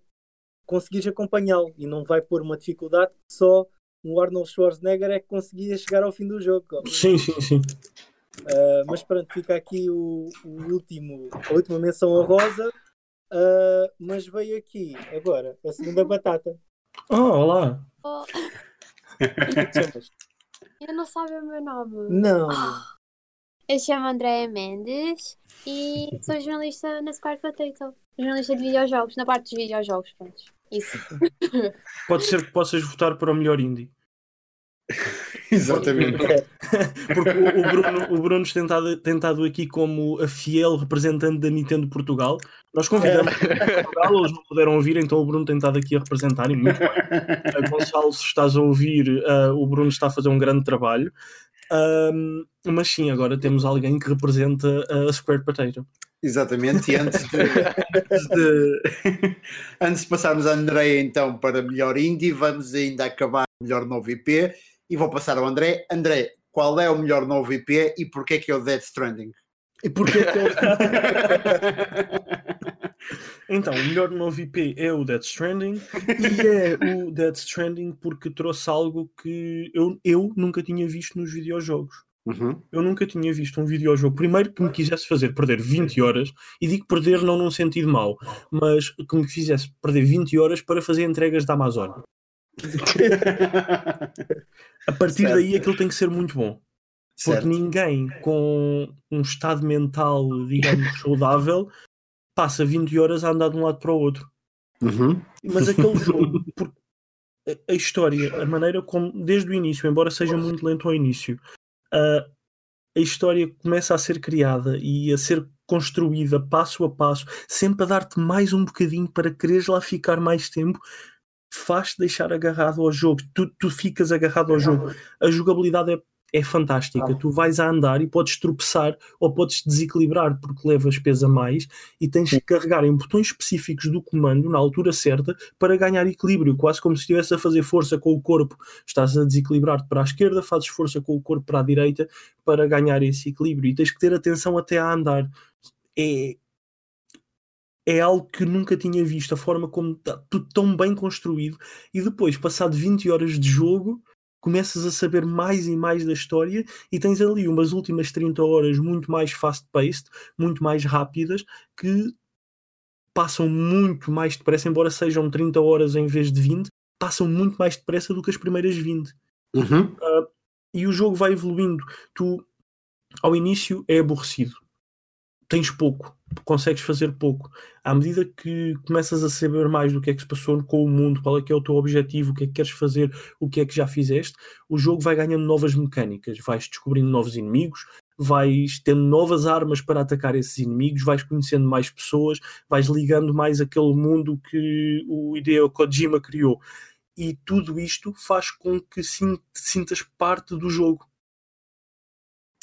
conseguires acompanhá-lo e não vai pôr uma dificuldade que só um Arnold Schwarzenegger é que conseguia chegar ao fim do jogo. Sim, sim, sim. Uh, mas pronto, fica aqui o, o último, a última menção honrosa. Uh, mas veio aqui agora a segunda batata. Oh, olá. Oh, chamas? eu não sabe o meu nome. Não, Eu chamo Andréa Mendes e sou jornalista na Square Potato. Jornalista de videojogos, na parte dos videojogos, pronto. Isso. Pode ser que possas votar para o melhor indie. Exatamente. Porque o, o Bruno, o Bruno tem estado, tem estado aqui como a fiel representante da Nintendo Portugal. Nós convidamos a Portugal, eles não puderam ouvir, então o Bruno tem estado aqui a representar e muito bem. Uh, Gonçalo, se estás a ouvir, uh, o Bruno está a fazer um grande trabalho. Um, mas sim, agora temos alguém que representa a Square Potato. Exatamente, e antes de, antes de, antes de passarmos a André então para melhor indie, vamos ainda acabar o melhor novo IP e vou passar ao André. André, qual é o melhor novo IP e porquê que é o Dead Stranding? E porquê que ele- Então, o melhor novo IP é o Dead Stranding e é o Dead Stranding porque trouxe algo que eu, eu nunca tinha visto nos videojogos. Uhum. Eu nunca tinha visto um videojogo, primeiro que me quisesse fazer perder 20 horas, e digo perder não num sentido mau, mas que me fizesse perder 20 horas para fazer entregas da Amazon. A partir Certo. daí aquilo tem que ser muito bom. Porque Certo. ninguém com um estado mental, digamos, saudável, passa 20 horas a andar de um lado para o outro. Uhum. Mas aquele jogo, a história, a maneira como, desde o início, embora seja muito lento ao início, a, a história começa a ser criada e a ser construída passo a passo, sempre a dar-te mais um bocadinho para quereres lá ficar mais tempo, faz-te deixar agarrado ao jogo. Tu, tu ficas agarrado ao jogo. A jogabilidade é, é fantástica. Tu vais a andar e podes tropeçar ou podes desequilibrar porque levas peso a mais e tens que carregar em botões específicos do comando na altura certa para ganhar equilíbrio, quase como se estivesse a fazer força com o corpo. Estás a desequilibrar-te para a esquerda, fazes força com o corpo para a direita para ganhar esse equilíbrio e tens que ter atenção até a andar. É, é algo que nunca tinha visto, a forma como está tudo tão bem construído, e depois, passado 20 horas de jogo, começas a saber mais e mais da história e tens ali umas últimas 30 horas muito mais fast-paced, muito mais rápidas, que passam muito mais depressa, embora sejam 30 horas em vez de 20, passam muito mais depressa do que as primeiras 20 Uhum. e o jogo vai evoluindo. Tu, ao início, é aborrecido. Tens pouco, consegues fazer pouco. À medida que começas a saber mais do que é que se passou com o mundo, qual é que é o teu objetivo, o que é que queres fazer, o que é que já fizeste, o jogo vai ganhando novas mecânicas, vais descobrindo novos inimigos, vais tendo novas armas para atacar esses inimigos, vais conhecendo mais pessoas, vais ligando mais aquele mundo que o Hideo Kojima criou. E tudo isto faz com que sin- sintas parte do jogo.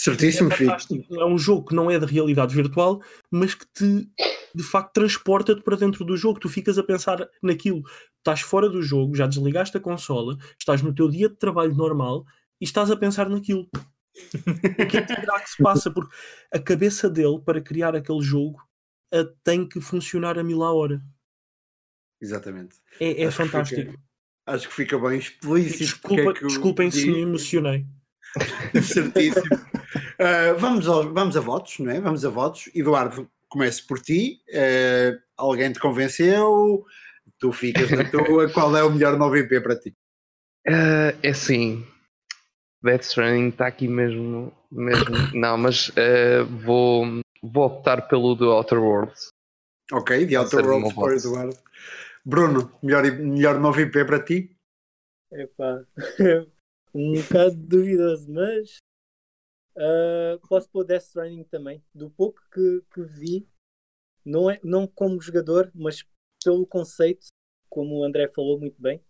Certíssimo, é, filho. é um jogo que não é de realidade virtual, mas que te de facto transporta-te para dentro do jogo. Tu ficas a pensar naquilo. Estás fora do jogo, já desligaste a consola, estás no teu dia de trabalho normal e estás a pensar naquilo. O que é que será que se passa? Porque a cabeça dele, para criar aquele jogo, eh, tem que funcionar a mil a hora. Exatamente. É, é Acho que fantástico. fica- Acho que fica bem explícito. Desculpa, é que desculpem se me emocionei. Certíssimo. Uh, vamos, ao- vamos a votos, não é? Vamos a votos. Eduardo, comece por ti. Uh, alguém te convenceu? Tu ficas na tua. Qual é o melhor novo IP para ti? Ah, é assim, Death Stranding está aqui mesmo, mesmo. Não, mas ah, vou, vou optar pelo do Outer Worlds. Ok, The Outer Worlds para. Eduardo. Bruno, melhor, melhor novo IP para ti? Epá, um bocado duvidoso, mas ah, posso pôr Death Stranding também. Do pouco que, que vi, não, é, não como jogador, mas pelo conceito, como o André falou muito bem,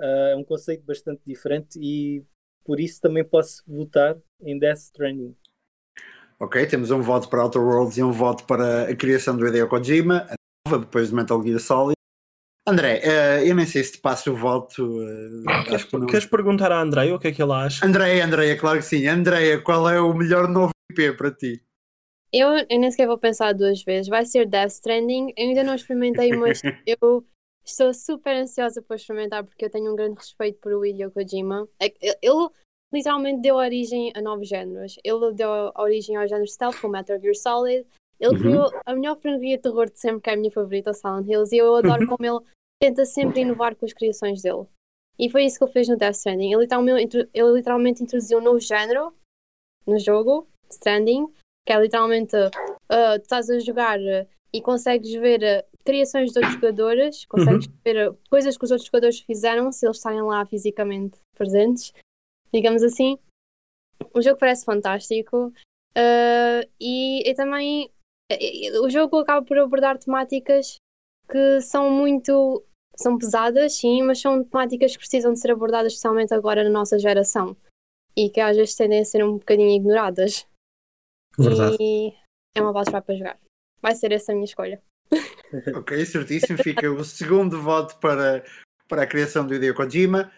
ah, é um conceito bastante diferente e por isso também posso votar em Death Stranding. Ok, temos um voto para Outer Worlds e um voto para a criação do Hideo Kojima. depois de Metal Gear Solid. André, uh, eu nem sei se te passo o voto. Uh, queres, queres, perguntar à Andréia o que é que ela acha? Andréia, Andréia, claro que sim. Andréia, qual é o melhor novo IP para ti? Eu, eu nem sequer vou pensar duas vezes. Vai ser Death Stranding. Eu ainda não experimentei, mas eu estou super ansiosa por experimentar porque eu tenho um grande respeito por o Hideo Kojima. É ele literalmente deu origem a novos géneros. Ele deu origem ao género stealth com Metal Gear Solid. Ele uhum. criou a melhor franquia de terror de sempre, que é a minha favorita, Silent Hills, e eu adoro uhum. como ele tenta sempre inovar com as criações dele. E foi isso que ele fez no Death Stranding. Ele literalmente, ele literalmente introduziu um novo género no jogo, Stranding, que é literalmente uh, tu estás a jogar uh, e consegues ver uh, criações de outros jogadores, consegues uhum. ver uh, coisas que os outros jogadores fizeram se eles estarem lá fisicamente presentes, digamos assim. O jogo parece fantástico e, e, também o jogo acaba por abordar temáticas que são muito são pesadas, sim, mas são temáticas que precisam de ser abordadas especialmente agora na nossa geração e que às vezes tendem a ser um bocadinho ignoradas. Verdade. E é uma boss para jogar. Vai ser essa a minha escolha. ok, certíssimo. Fica o segundo voto para, para a criação do Hideo Kojima.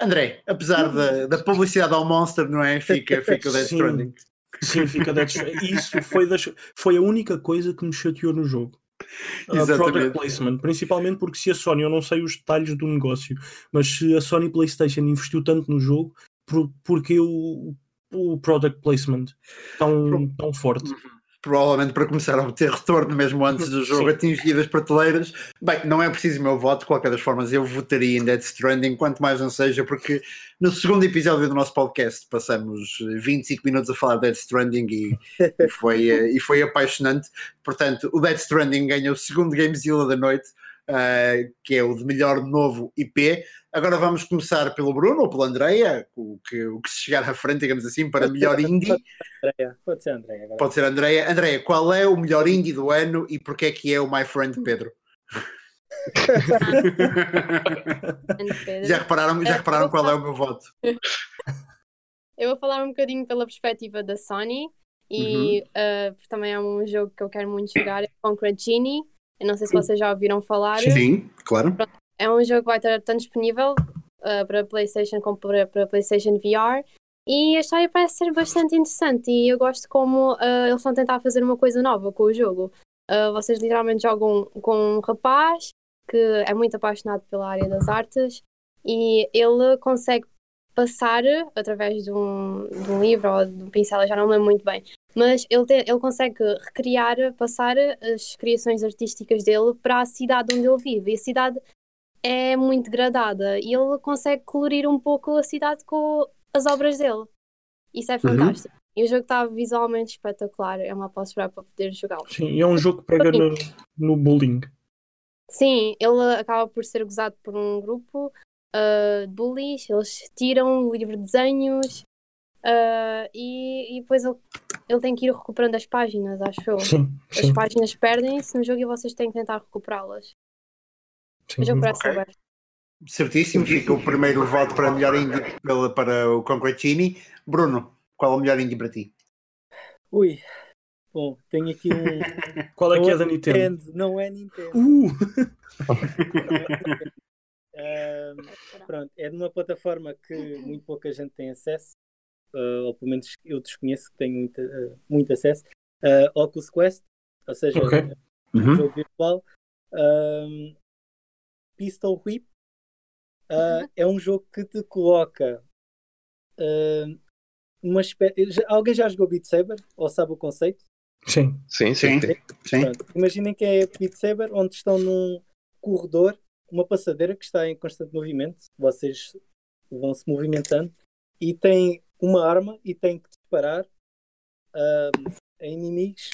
André, apesar da, da publicidade ao Monster, não é? Fica, fica o Death Stranding. Sim, fica Death Stranding. Isso foi, das, foi a única coisa que me chateou no jogo. Uh, product placement, principalmente porque se a Sony, eu não sei os detalhes do negócio, mas se a Sony PlayStation investiu tanto no jogo, por, porque o, o product placement tão, tão forte. Uhum. Provavelmente para começar a obter retorno mesmo antes do jogo atingir as prateleiras. Bem, não é preciso o meu voto, de qualquer das formas, eu votaria em Dead Stranding, quanto mais não seja, porque no segundo episódio do nosso podcast passamos 25 minutos a falar de Dead Stranding e, e foi, eh, e foi apaixonante. Portanto, o Dead Stranding ganha o segundo Gamezilla da noite uh, que é o de melhor novo IP. Agora vamos começar pelo Bruno ou pela Andreia, o que, o que se chegar à frente, digamos assim, para melhor indie. Pode ser Andreia. Agora. Pode ser Andreia. Andreia, qual é o melhor indie do ano e porquê é que é o My Friend Pedro? já repararam, já repararam qual é o meu voto? Eu vou falar um bocadinho pela perspectiva da Sony e uhum. uh, também é um jogo que eu quero muito jogar, é Concrete Genie. Eu não sei se vocês já ouviram falar. Sim, claro. É um jogo que vai estar tanto disponível uh, para PlayStation como para, para PlayStation VR. E a história parece ser bastante interessante e eu gosto como uh, eles a tentar fazer uma coisa nova com o jogo. Uh, vocês literalmente jogam com um rapaz que é muito apaixonado pela área das artes e ele consegue passar através de um, de um livro ou de um pincel, já não me lembro muito bem, mas ele, te, ele consegue recriar, passar as criações artísticas dele para a cidade onde ele vive. E a cidade é muito degradada e ele consegue colorir um pouco a cidade com as obras dele. Isso é uhum. fantástico. Uhum. E o jogo está visualmente espetacular. É uma aposta para poder jogá-lo. Sim, e é um jogo que pega no, no bullying. Sim, ele acaba por ser gozado por um grupo uh, de bullies. Eles tiram o livro de desenhos uh, e, e depois ele ele tem que ir recuperando as páginas, acho eu. Sim, sim. As páginas perdem-se no jogo e vocês têm que tentar recuperá-las. Parece okay. Certíssimo, fica o primeiro voto para melhor indie para, para o Concretini. Bruno, qual é o melhor indie para ti? Ui, bom, tenho aqui um. qual é que é da Nintendo? Nintendo? Não é Nintendo. Uh! um, pronto, é de uma plataforma que muito pouca gente tem acesso, uh, ou pelo menos eu desconheço que tenho muito, uh, muito acesso, uh, Oculus Quest, ou seja, okay. um uhum. jogo virtual. Um, Pistol Whip uh, é um jogo que te coloca uh, uma espécie. Alguém já jogou Beat Saber? Ou sabe o conceito? Sim, sim, sim. sim. sim. imaginem que é Beat Saber onde estão num corredor, uma passadeira que está em constante movimento. Vocês vão se movimentando e tem uma arma e tem que disparar uh, a inimigos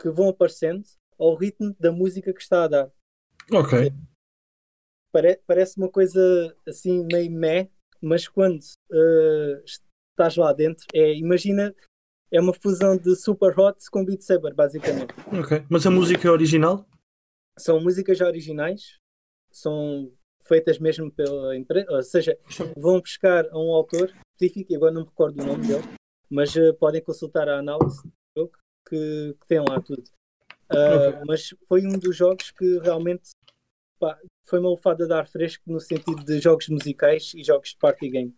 que vão aparecendo ao ritmo da música que está a dar. Ok. Pare parece uma coisa assim meio meh, mas quando uh, estás lá dentro, é, imagina, é uma fusão de Super Hot com Beat Saber, basicamente. Ok. Mas a música é original? São músicas originais, são feitas mesmo pela empresa, ou seja, vão buscar a um autor específico, agora não me recordo o nome dele, mas uh, podem consultar a análise do jogo que, que tem lá tudo. Uh, mas foi um dos jogos que realmente pá, foi uma lefada de ar fresco no sentido de jogos musicais e jogos de party game.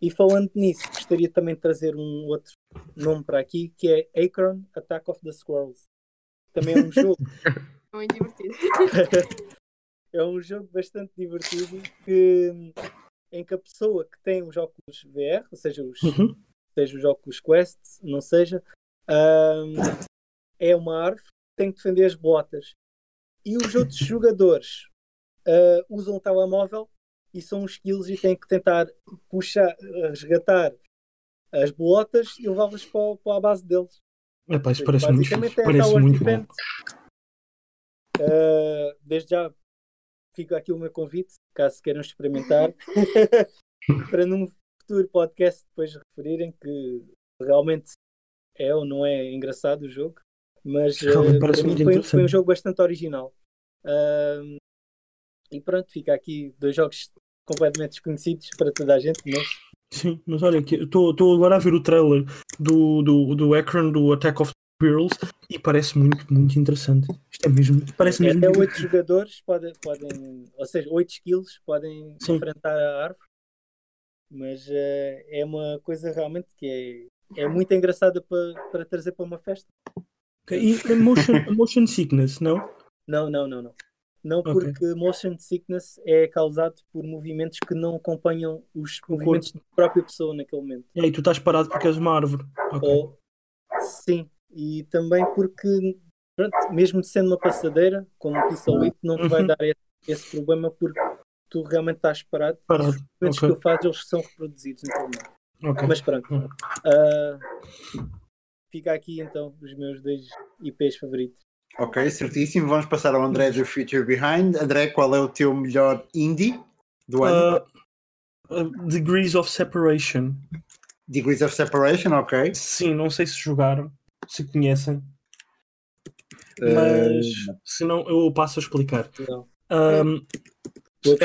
E falando nisso, gostaria também de trazer um outro nome para aqui, que é Acorn Attack of the Squirrels. Também é um jogo. Muito divertido. é um jogo bastante divertido que, em que a pessoa que tem os óculos VR, ou seja, os, Uhum. seja os óculos Quest, não seja, ahm, é uma árvore que tem que defender as botas. E os outros jogadores ah, usam o telemóvel e são os skills e têm que tentar puxar, resgatar as bolotas e levá-las para, para a base deles. Epá, isso parece muito, é parece muito bom. Ah, desde já fica aqui o meu convite, caso queiram experimentar, para num futuro podcast depois referirem que realmente é ou não é engraçado o jogo, mas ah, muito foi, interessante. foi um jogo bastante original. Ah, e pronto, fica aqui dois jogos completamente desconhecidos para toda a gente, mas Sim, mas olha, estou agora a ver o trailer do, do, do Akron, do Attack of the Squirrels, e parece muito, muito interessante. Isto é mesmo, parece mesmo. até oito jogadores podem, podem, ou seja, oito skills podem Sim. enfrentar a árvore, mas eh, é uma coisa realmente que é, é muito engraçada para, para trazer para uma festa. Ok, E a motion, a motion sickness, não? Não, não, não, não. Não Ok. porque motion sickness é causado por movimentos que não acompanham os movimentos da própria pessoa naquele momento. E aí tu estás parado porque és uma árvore. Ok. Ou, sim, e também porque, pronto, mesmo sendo uma passadeira, como disse ao Whip, não te vai Uhum. dar esse, esse problema porque tu realmente estás parado. Parado, Os movimentos ok. que eu faço, eles são reproduzidos naquele momento. Ok. Mas pronto. Ah, fica aqui então os meus dois IPs favoritos. Ok, certíssimo. Vamos passar ao André do Future Behind. André, qual é o teu melhor indie do ano? Uh, uh, Degrees of Separation. Degrees of Separation, ok. Sim, não sei se jogaram, se conhecem, Uh, mas se não, eu passo a explicar. Um, é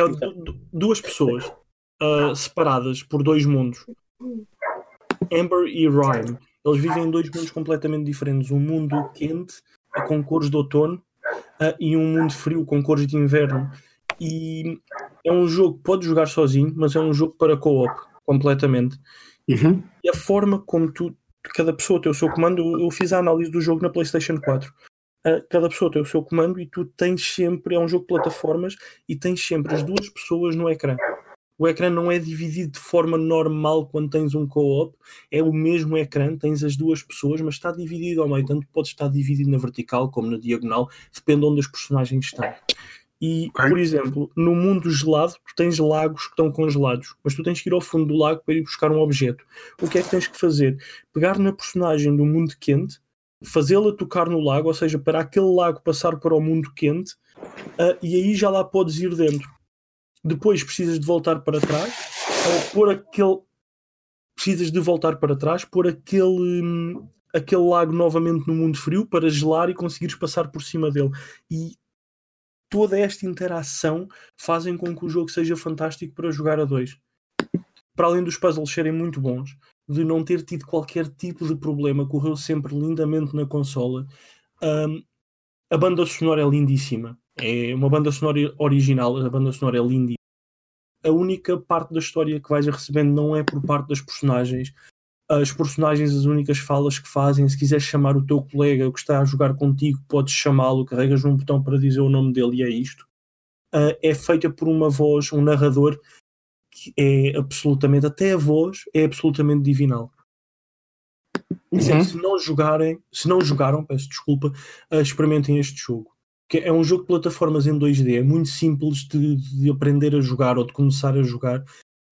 duas pessoas uh, separadas por dois mundos. Amber e Ryan. Eles vivem em dois mundos completamente diferentes. Um mundo quente, uh, com cores de outono, uh, e um mundo frio, com cores de inverno. E é um jogo que pode jogar sozinho, mas é um jogo para co-op, completamente. uhum. E a forma como tu, cada pessoa tem o seu comando, eu- eu fiz a análise do jogo na PlayStation 4. Uh, cada pessoa tem o seu comando e tu tens sempre, é um jogo de plataformas e tens sempre as duas pessoas no ecrã. O ecrã não é dividido de forma normal quando tens um co-op, é o mesmo ecrã, tens as duas pessoas, mas está dividido ao meio, tanto pode estar dividido na vertical como na diagonal, depende de onde os personagens estão. E, por exemplo, no mundo gelado, tu tens lagos que estão congelados, mas tu tens que ir ao fundo do lago para ir buscar um objeto. O que é que tens que fazer? Pegar na personagem do mundo quente, fazê-la tocar no lago, ou seja, para aquele lago passar para o mundo quente, ah, e aí já lá podes ir dentro. Depois precisas de voltar para trás, ah, pôr aquele. Precisas de voltar para trás, pôr aquele, hum, aquele lago novamente no mundo frio para gelar e conseguires passar por cima dele. E toda esta interação fazem com que o jogo seja fantástico para jogar a dois. Para além dos puzzles serem muito bons, de não ter tido qualquer tipo de problema, correu sempre lindamente na consola. Hum, a banda sonora é lindíssima. É uma banda sonora original, a banda sonora é linda. A única parte da história que vais recebendo não é por parte das personagens. As personagens, as únicas falas que fazem, se quiseres chamar o teu colega que está a jogar contigo, podes chamá-lo, carregas num botão para dizer o nome dele e é isto. Ah, é feita por uma voz, um narrador que é absolutamente, até a voz é absolutamente divinal. Uhum. Se não jogarem, se não jogaram, peço desculpa, ah, experimentem este jogo. Que é um jogo de plataformas em 2D, é muito simples de, de aprender a jogar ou de começar a jogar,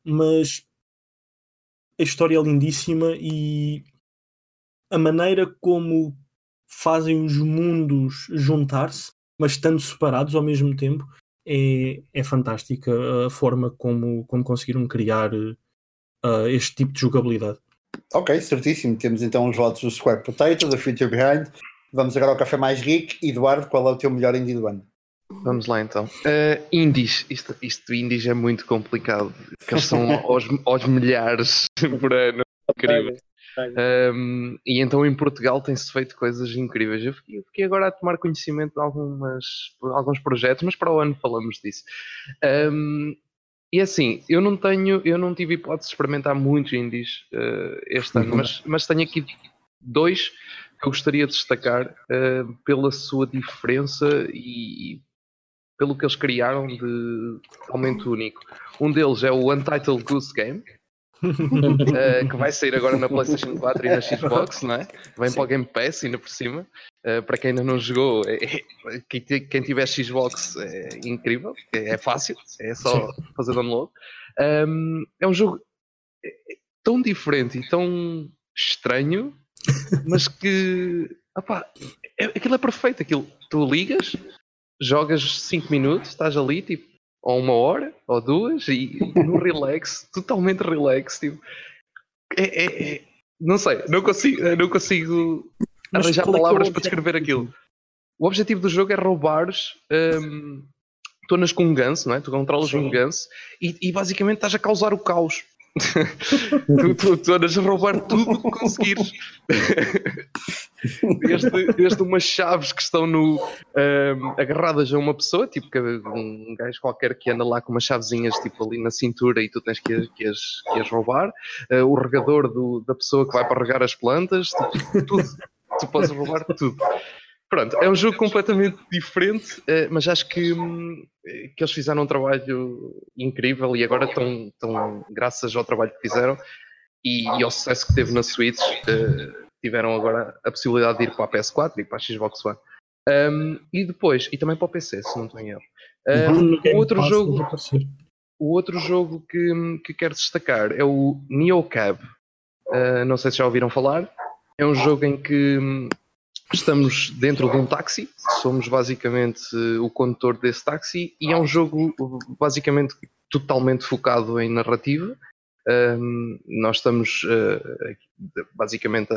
mas a história é lindíssima e a maneira como fazem os mundos juntar-se, mas estando separados ao mesmo tempo, é, é fantástica a forma como, como conseguiram criar ah, este tipo de jogabilidade. Ok, certíssimo. Temos então os votos do Square Potato, da Future Behind. Vamos agora ao café mais geek. Eduardo, qual é o teu melhor indie do ano? Vamos lá então. Uh, indies. Isto, isto indies é muito complicado. Porque eles são aos, aos milhares por ano. Incrível. Um, e então em Portugal tem-se feito coisas incríveis. Eu fiquei, eu fiquei, agora a tomar conhecimento de algumas, alguns projetos, mas para o ano falamos disso. Um, e assim, eu não tenho, eu não tive hipótese de experimentar muitos indies uh, este ano, mas, mas tenho aqui dois que eu gostaria de destacar uh, pela sua diferença e pelo que eles criaram de totalmente único. Um deles é o Untitled Goose Game, uh, que vai sair agora na PlayStation 4 e na Xbox, não é? Vem Sim. para o Game Pass ainda por cima. Uh, para quem ainda não jogou, é, é, quem, tiver Xbox é incrível, é fácil, é só Sim. fazer download. Um, é um jogo é, tão diferente e tão estranho, mas que é, aquilo é perfeito. Aquilo, tu ligas, jogas 5 minutos, estás ali, tipo, ou uma hora, ou duas, e, e no relax, totalmente relax, tipo, é, é, é, não sei, não consigo, não consigo arranjar é palavras para descrever aquilo. O objetivo do jogo é roubares um, tonas com um ganso, não é? Tu controlas Sim. um ganso e, e basicamente estás a causar o caos tu, tu, tu andas a roubar tudo o que conseguires. desde, desde umas chaves que estão no, um, agarradas a uma pessoa, tipo um gajo qualquer que anda lá com umas chavezinhas tipo, ali na cintura e tu tens que, que, as, que as roubar. Uh, o regador do, da pessoa que vai para regar as plantas, tudo. Tu podes roubar tudo. Pronto, é um jogo completamente diferente, eh, mas acho que, hum, que eles fizeram um trabalho incrível e agora estão, estão graças ao trabalho que fizeram e, e ao sucesso que teve na Switch, eh, tiveram agora a possibilidade de ir para a PS4 e para a Xbox One. Um, e depois, e também para o PC, se não tenho erro. Um, o outro jogo, o outro jogo que, que quero destacar é o Neocab. Uh, não sei se já ouviram falar. É um jogo em que Estamos dentro de um táxi, somos basicamente eh, o condutor desse táxi e é um jogo basicamente totalmente focado em narrativa. Um, nós estamos uh, basicamente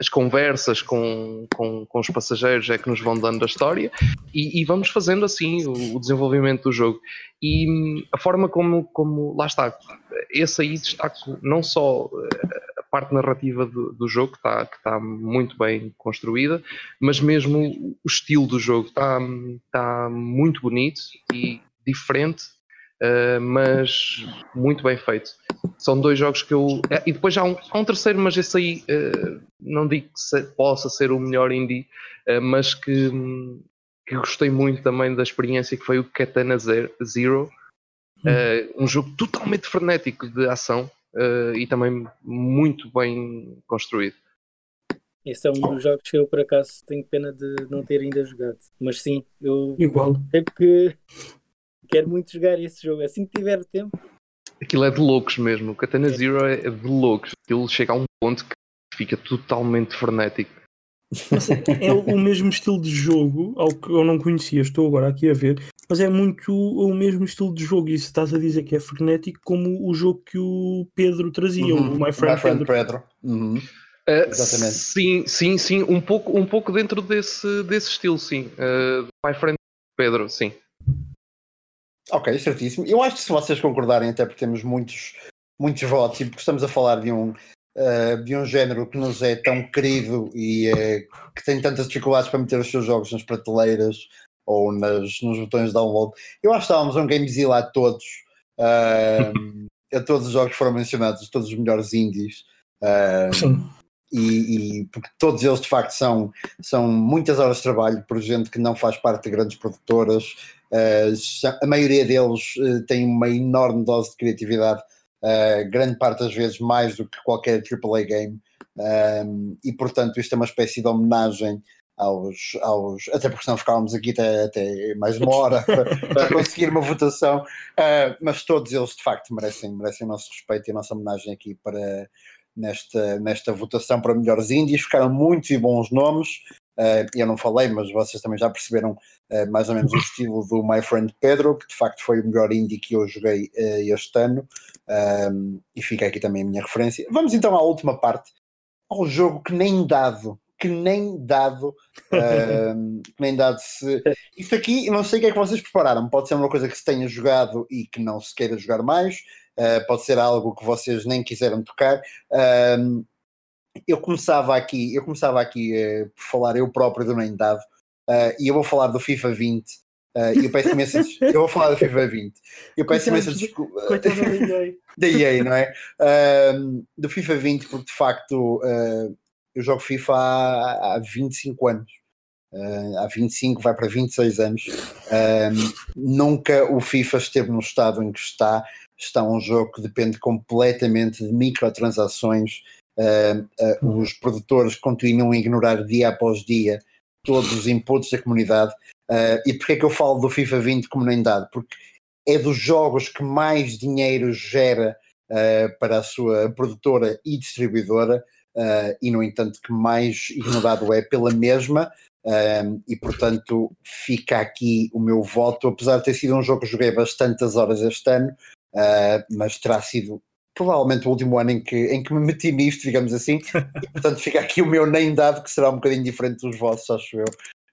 as conversas com, com, com, os passageiros é que nos vão dando a história e, e vamos fazendo assim o, o, desenvolvimento do jogo e hum, a forma como, como lá está esse aí destaco não só uh, parte narrativa do, do jogo que está, que está muito bem construída, mas mesmo o estilo do jogo está, está muito bonito e diferente, uh, mas muito bem feito. São dois jogos que eu. É, e depois há um, há um terceiro, mas esse aí uh, não digo que se, possa ser o melhor indie, uh, mas que, que gostei muito também da experiência que foi o Katana Zero. Hum. um jogo totalmente frenético de ação, uh, e também muito bem construído. Esse é um dos jogos que eu, por acaso, tenho pena de não ter ainda jogado. Mas sim, eu. Igual. É porque quero muito jogar esse jogo. Assim que tiver tempo. Aquilo é de loucos mesmo. O Katana é. Zero é de loucos. Aquilo chega a um ponto que fica totalmente frenético. É o mesmo estilo de jogo ao que eu não conhecia, estou agora aqui a ver, mas é muito o mesmo estilo de jogo. E se estás a dizer que é frenético, como o jogo que o Pedro trazia, uhum. o My Friend, My Friend Pedro. Pedro. Uhum. Uh, Exatamente. Sim, sim, sim, um pouco, um pouco dentro desse, desse estilo, sim. Uh, My Friend Pedro, sim. Ok, certíssimo. Eu acho que se vocês concordarem, até porque temos muitos, muitos votos e porque estamos a falar de um, uh, de um género que nos é tão querido e uh, que tem tantas dificuldades para meter os seus jogos nas prateleiras ou nas, nos botões de download. Eu acho que estávamos um Gamezilla a todos, uh, a todos os jogos que foram mencionados, todos os melhores indies. E, e, porque todos eles de facto são, são muitas horas de trabalho por gente que não faz parte de grandes produtoras. Uh, a maioria deles uh, tem uma enorme dose de criatividade uh, grande parte das vezes mais do que qualquer AAA game, um, e portanto isto é uma espécie de homenagem aos, aos até porque senão ficávamos aqui até, até mais uma hora para, para conseguir uma votação, uh, mas todos eles de facto merecem, merecem o nosso respeito e a nossa homenagem aqui para nesta, nesta votação para melhores indies, ficaram muitos e bons nomes, eu não falei, mas vocês também já perceberam uh, mais ou menos o estilo do My Friend Pedro, que de facto foi o melhor indie que eu joguei uh, este ano, e fica aqui também a minha referência. Vamos então à última parte, ao jogo que nem dado, que nem dado, que nem dado se. Isto aqui, não sei o que é que vocês prepararam, pode ser uma coisa que se tenha jogado e que não se queira jogar mais, pode ser algo que vocês nem quiseram tocar eu começava aqui, eu começava aqui uh, por falar eu próprio do nem uh, e eu vou falar do FIFA 20. Uh, e eu peço imensa Eu vou falar do FIFA 20. Eu peço imensa desculpa. Da EA. não é? do FIFA 20, porque de facto eu jogo FIFA há, há 25 anos. Uh, há 25, vai para 26 anos. Uh, nunca o FIFA esteve no estado em que está. Está um jogo que depende completamente de microtransações. Uh, os produtores continuam a ignorar dia após dia todos os inputs da comunidade. e porquê é que eu falo do FIFA 20 como nem dado? Porque é dos jogos que mais dinheiro gera para a sua produtora e distribuidora. e no entanto que mais ignorado é pela mesma um, e portanto fica aqui o meu voto, apesar de ter sido um jogo que joguei bastantes horas este ano, uh, mas terá sido provavelmente o último ano em que, em que me meti nisto, digamos assim, e portanto fica aqui o meu nem dado, que será um bocadinho diferente dos vossos, acho eu.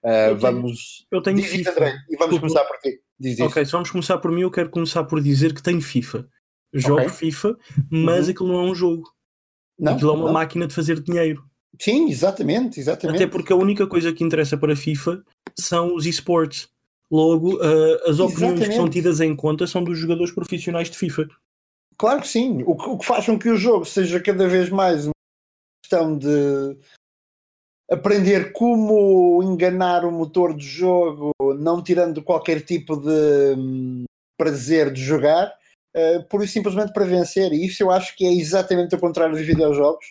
Uh, eu tenho, vamos. Eu tenho FIFA. André, e vamos começar por ti. Diz ok, se vamos começar por mim, eu quero começar por dizer que tenho FIFA. Jogo okay. FIFA, mas uhum. aquilo não é um jogo. Não, aquilo é uma não. máquina de fazer dinheiro. Sim, exatamente, exatamente. Até porque a única coisa que interessa para a FIFA são os esportes. Logo, uh, as opiniões exatamente. que são tidas em conta são dos jogadores profissionais de FIFA. Claro que sim. O que, o que faz com que o jogo seja cada vez mais uma questão de aprender como enganar o motor de jogo, não tirando qualquer tipo de hum, prazer de jogar, uh, por simplesmente para vencer. E isso eu acho que é exatamente o contrário dos videojogos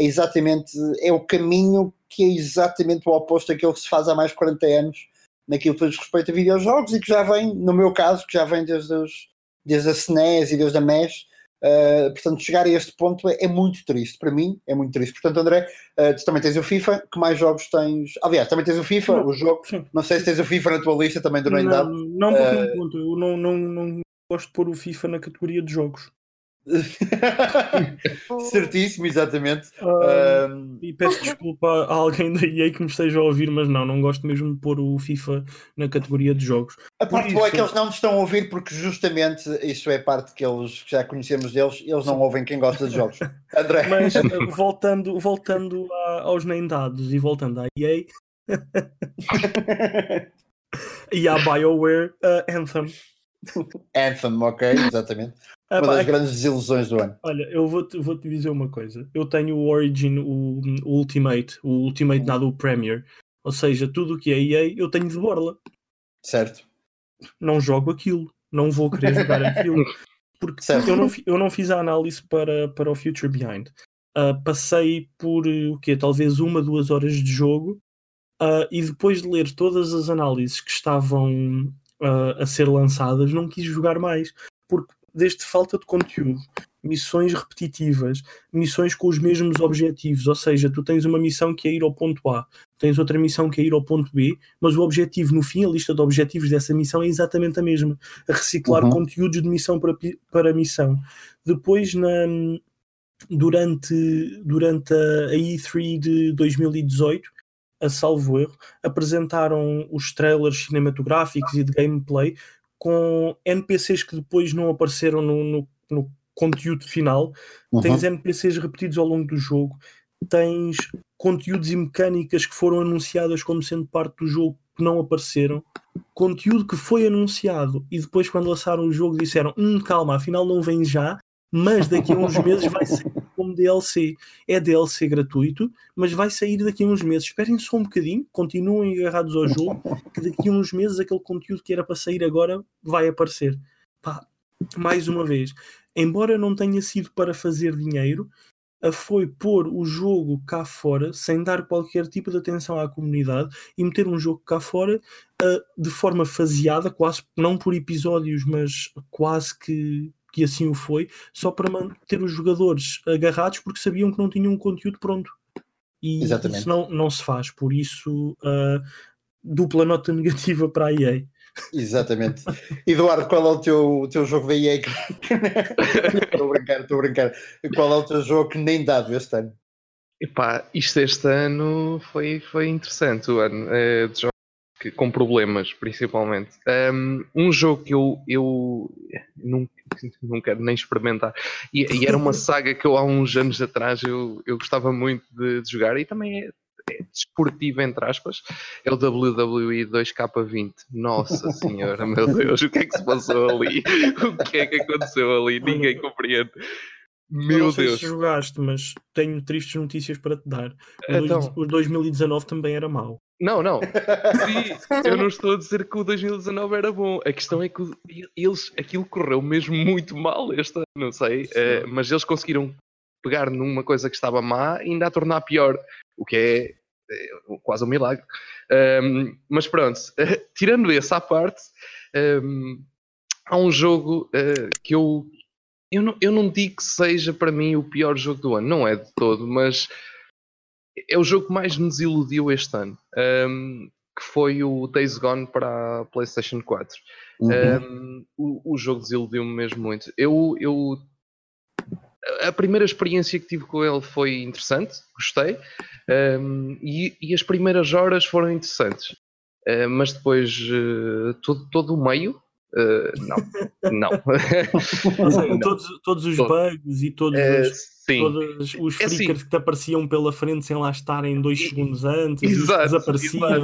é exatamente é o caminho que é exatamente o oposto daquilo que se faz há mais de 40 anos naquilo que diz respeito a videojogos e que já vem, no meu caso, que já vem desde, os, desde a SNES e desde a MES. Uh, portanto, chegar a este ponto é, é, muito triste. Para mim, é muito triste. Portanto, André, uh, tu também tens o FIFA. Que mais jogos tens? Aliás, também tens o FIFA, não, o jogo. Sim. Não sei se tens o FIFA na tua lista também do Não, não, porque uh, não, não, não, não gosto de pôr o FIFA na categoria de jogos. Certíssimo, exatamente. Um, e peço desculpa a alguém da EA que me esteja a ouvir, mas não, não gosto mesmo de pôr o FIFA na categoria de jogos. A parte boa é que eles não te estão a ouvir porque justamente isso é parte que eles que já conhecemos deles, eles não ouvem quem gosta de jogos. André. Mas eh, voltando, voltando a, aos nem dados e voltando à EA e à BioWare uh, Anthem. Anthem, ok, exatamente. Uma das grandes desilusões do ano. Olha, eu vou-te vou -te dizer uma coisa. Eu tenho o Origin, o, o Ultimate, o Ultimate nada o Premier. Ou seja, tudo o que é EA eu tenho de borla. Certo. Não jogo aquilo. Não vou querer jogar aquilo. Porque eu não, eu não fiz a análise para, para o Future Behind. Uh, passei por o quê? Talvez uma, duas horas de jogo. Uh, e depois de ler todas as análises que estavam uh, a ser lançadas, não quis jogar mais. Porque desde falta de conteúdo, missões repetitivas, missões com os mesmos objetivos, ou seja, tu tens uma missão que é ir ao ponto A, tens outra missão que é ir ao ponto B, mas o objetivo no fim, a lista de objetivos dessa missão é exatamente a mesma, a reciclar uhum. conteúdos de missão para, para missão. Depois na durante, durante a E3 de 2018, a salvo erro, apresentaram os trailers cinematográficos e de gameplay com NPCs que depois não apareceram no, no, no conteúdo final, uhum. tens NPCs repetidos ao longo do jogo, tens conteúdos e mecânicas que foram anunciadas como sendo parte do jogo que não apareceram, conteúdo que foi anunciado e depois quando lançaram o jogo disseram hum, calma, afinal não vem já, mas daqui a uns meses vai sair como DLC. É DLC gratuito, mas vai sair daqui a uns meses. Esperem só um bocadinho, continuem agarrados ao jogo, que daqui a uns meses aquele conteúdo que era para sair agora vai aparecer. Pá, mais uma vez, embora não tenha sido para fazer dinheiro, foi pôr o jogo cá fora sem dar qualquer tipo de atenção à comunidade e meter um jogo cá fora uh, de forma faseada, quase não por episódios, mas quase que que assim o foi, só para manter os jogadores agarrados porque sabiam que não tinham um conteúdo pronto. E Exatamente. isso não, não se faz, por isso uh, dupla nota negativa para a EA. Exatamente. Eduardo, qual é o teu, o teu jogo da EA? estou a brincar, estou a brincar. Qual é o teu jogo que nem dado este ano? Epá, isto este ano foi, foi interessante, o ano é, de jogos que, com problemas, principalmente. Um, um jogo que eu, eu nunca, não quero nem experimentar, e, e, era uma saga que eu há uns anos atrás eu, eu gostava muito de, de jogar, e também é, é desportivo, entre aspas, é o WWE 2K20. Nossa Senhora, meu Deus, o que é que se passou ali? O que é que aconteceu ali? Ninguém compreende. Meu não sei Deus. se jogaste, mas tenho tristes notícias para te dar. O, Então. o 2019 também era mau. Não, não. Sim, eu não estou a dizer que o 2019 era bom. A questão é que eles, aquilo correu mesmo muito mal este ano, não sei. eh, mas eles conseguiram pegar numa coisa que estava má e ainda a tornar pior. O que é, eh, quase um milagre. Ahm, mas pronto, tirando esse à parte, ahm, há um jogo eh, que eu. Eu não, eu não digo que seja para mim o pior jogo do ano, não é de todo, mas é o jogo que mais me desiludiu este ano, um, que foi o Days Gone para a PlayStation 4. Uhum. Um, o, o jogo desiludiu-me mesmo muito. Eu, eu a primeira experiência que tive com ele foi interessante, gostei, um, e, e as primeiras horas foram interessantes, Uh, mas depois uh, todo, todo o meio, uh, não, não. Não. todos, todos os bugs e todos, Eh, os, todos os É assim. flickers que te apareciam pela frente sem lá estarem dois segundos antes, que Exato, desapareciam.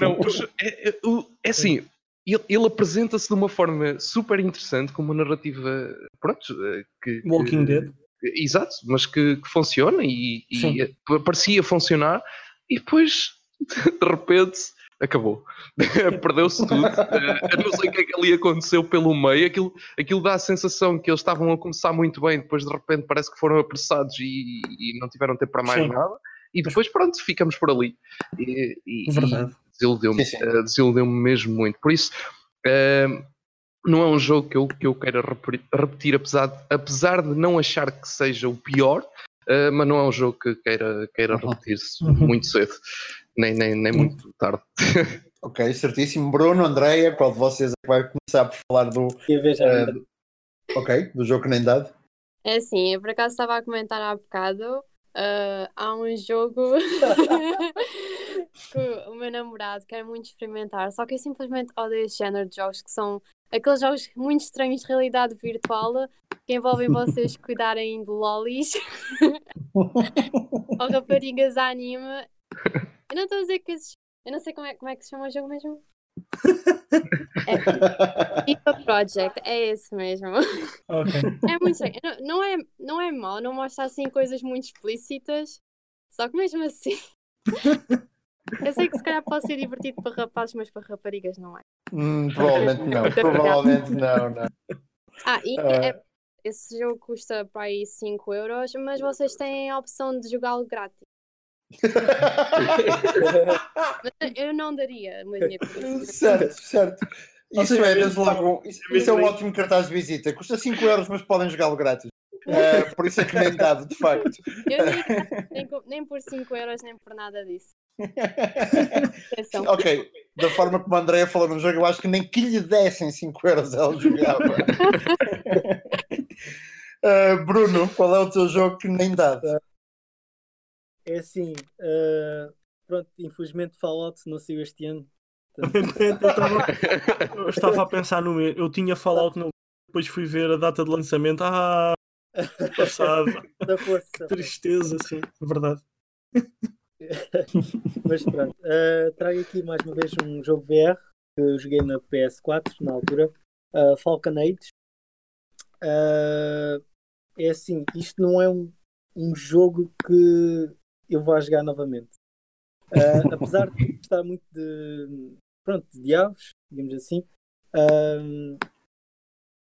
Não, o jo- é, é- é assim, ele, ele apresenta-se de uma forma super interessante, com uma narrativa, pronto, eh, que... que- Walking Dead. Exato, mas que, que funciona e, e parecia funcionar e depois, de repente, acabou. Perdeu-se tudo. Eh, Eu não sei o que é que ali aconteceu pelo meio. Aquilo, aquilo dá a sensação que eles estavam a começar muito bem, depois de repente parece que foram apressados e, e não tiveram tempo para mais Sim. nada. E depois, pronto, ficamos por ali. E, e- Verdade. e desiludiu-me, sim. eh, desiludiu-me mesmo muito. Por isso, eh, não é um jogo que eu, que eu queira repetir, apesar, de, apesar de não achar que seja o pior, eh, mas não é um jogo que queira, queira Uhum. repetir-se Uhum. muito cedo, nem, nem, nem muito tarde. Ok, certíssimo. Bruno, Andréia, qual de vocês é que vai começar por falar do, eh, ok, do jogo que nem dado? É assim, eu por acaso estava a comentar há bocado. ah, há um jogo que o meu namorado quer muito experimentar, só que eu simplesmente odeio esse género de jogos que são aqueles jogos muito estranhos de realidade virtual que envolvem vocês cuidarem de lolis ou raparigas anime. Eu não estou a dizer que esses. Eu não sei como é, como é que se chama o jogo mesmo. É FIFA Project, é esse mesmo. Ok. É muito. Não, não é, não é mau, não mostra assim coisas muito explícitas, só que mesmo assim. Eu sei que se calhar pode ser divertido para rapazes, mas para raparigas não é. Hum, provavelmente não. Provavelmente não, não. Ah, e Ah. é- esse jogo custa para aí 5 euros, mas vocês têm a opção de jogá-lo grátis. Eu não daria por isso. certo, certo. Isso seja, é, é desde logo, isso, isso é um ótimo cartaz de visita. Custa 5 euros, mas podem jogá-lo grátis. Eh, por isso é que nem dado, de facto. Eu nem, nem, por 5 euros, nem por nada disso. Ok, da forma como a Andrea falou no jogo, eu acho que nem que lhe dessem 5 euros ela jogava. Eh, Bruno, qual é o teu jogo que nem dado? É assim, eh, pronto, infelizmente Fallout não saiu este ano. eu, estava, eu estava a pensar no meu. Eu tinha Fallout no. Depois fui ver a data de lançamento. Ah, passado. Da força. Tristeza, sim, verdade. Mas pronto, eh, trago aqui mais uma vez um jogo VR que eu joguei na PS4 na altura, eh, Falcon Age. Eh, é assim, isto não é um, um jogo que eu vá jogar novamente. Eh, apesar de gostar muito de, pronto, de diabos, digamos assim, eh,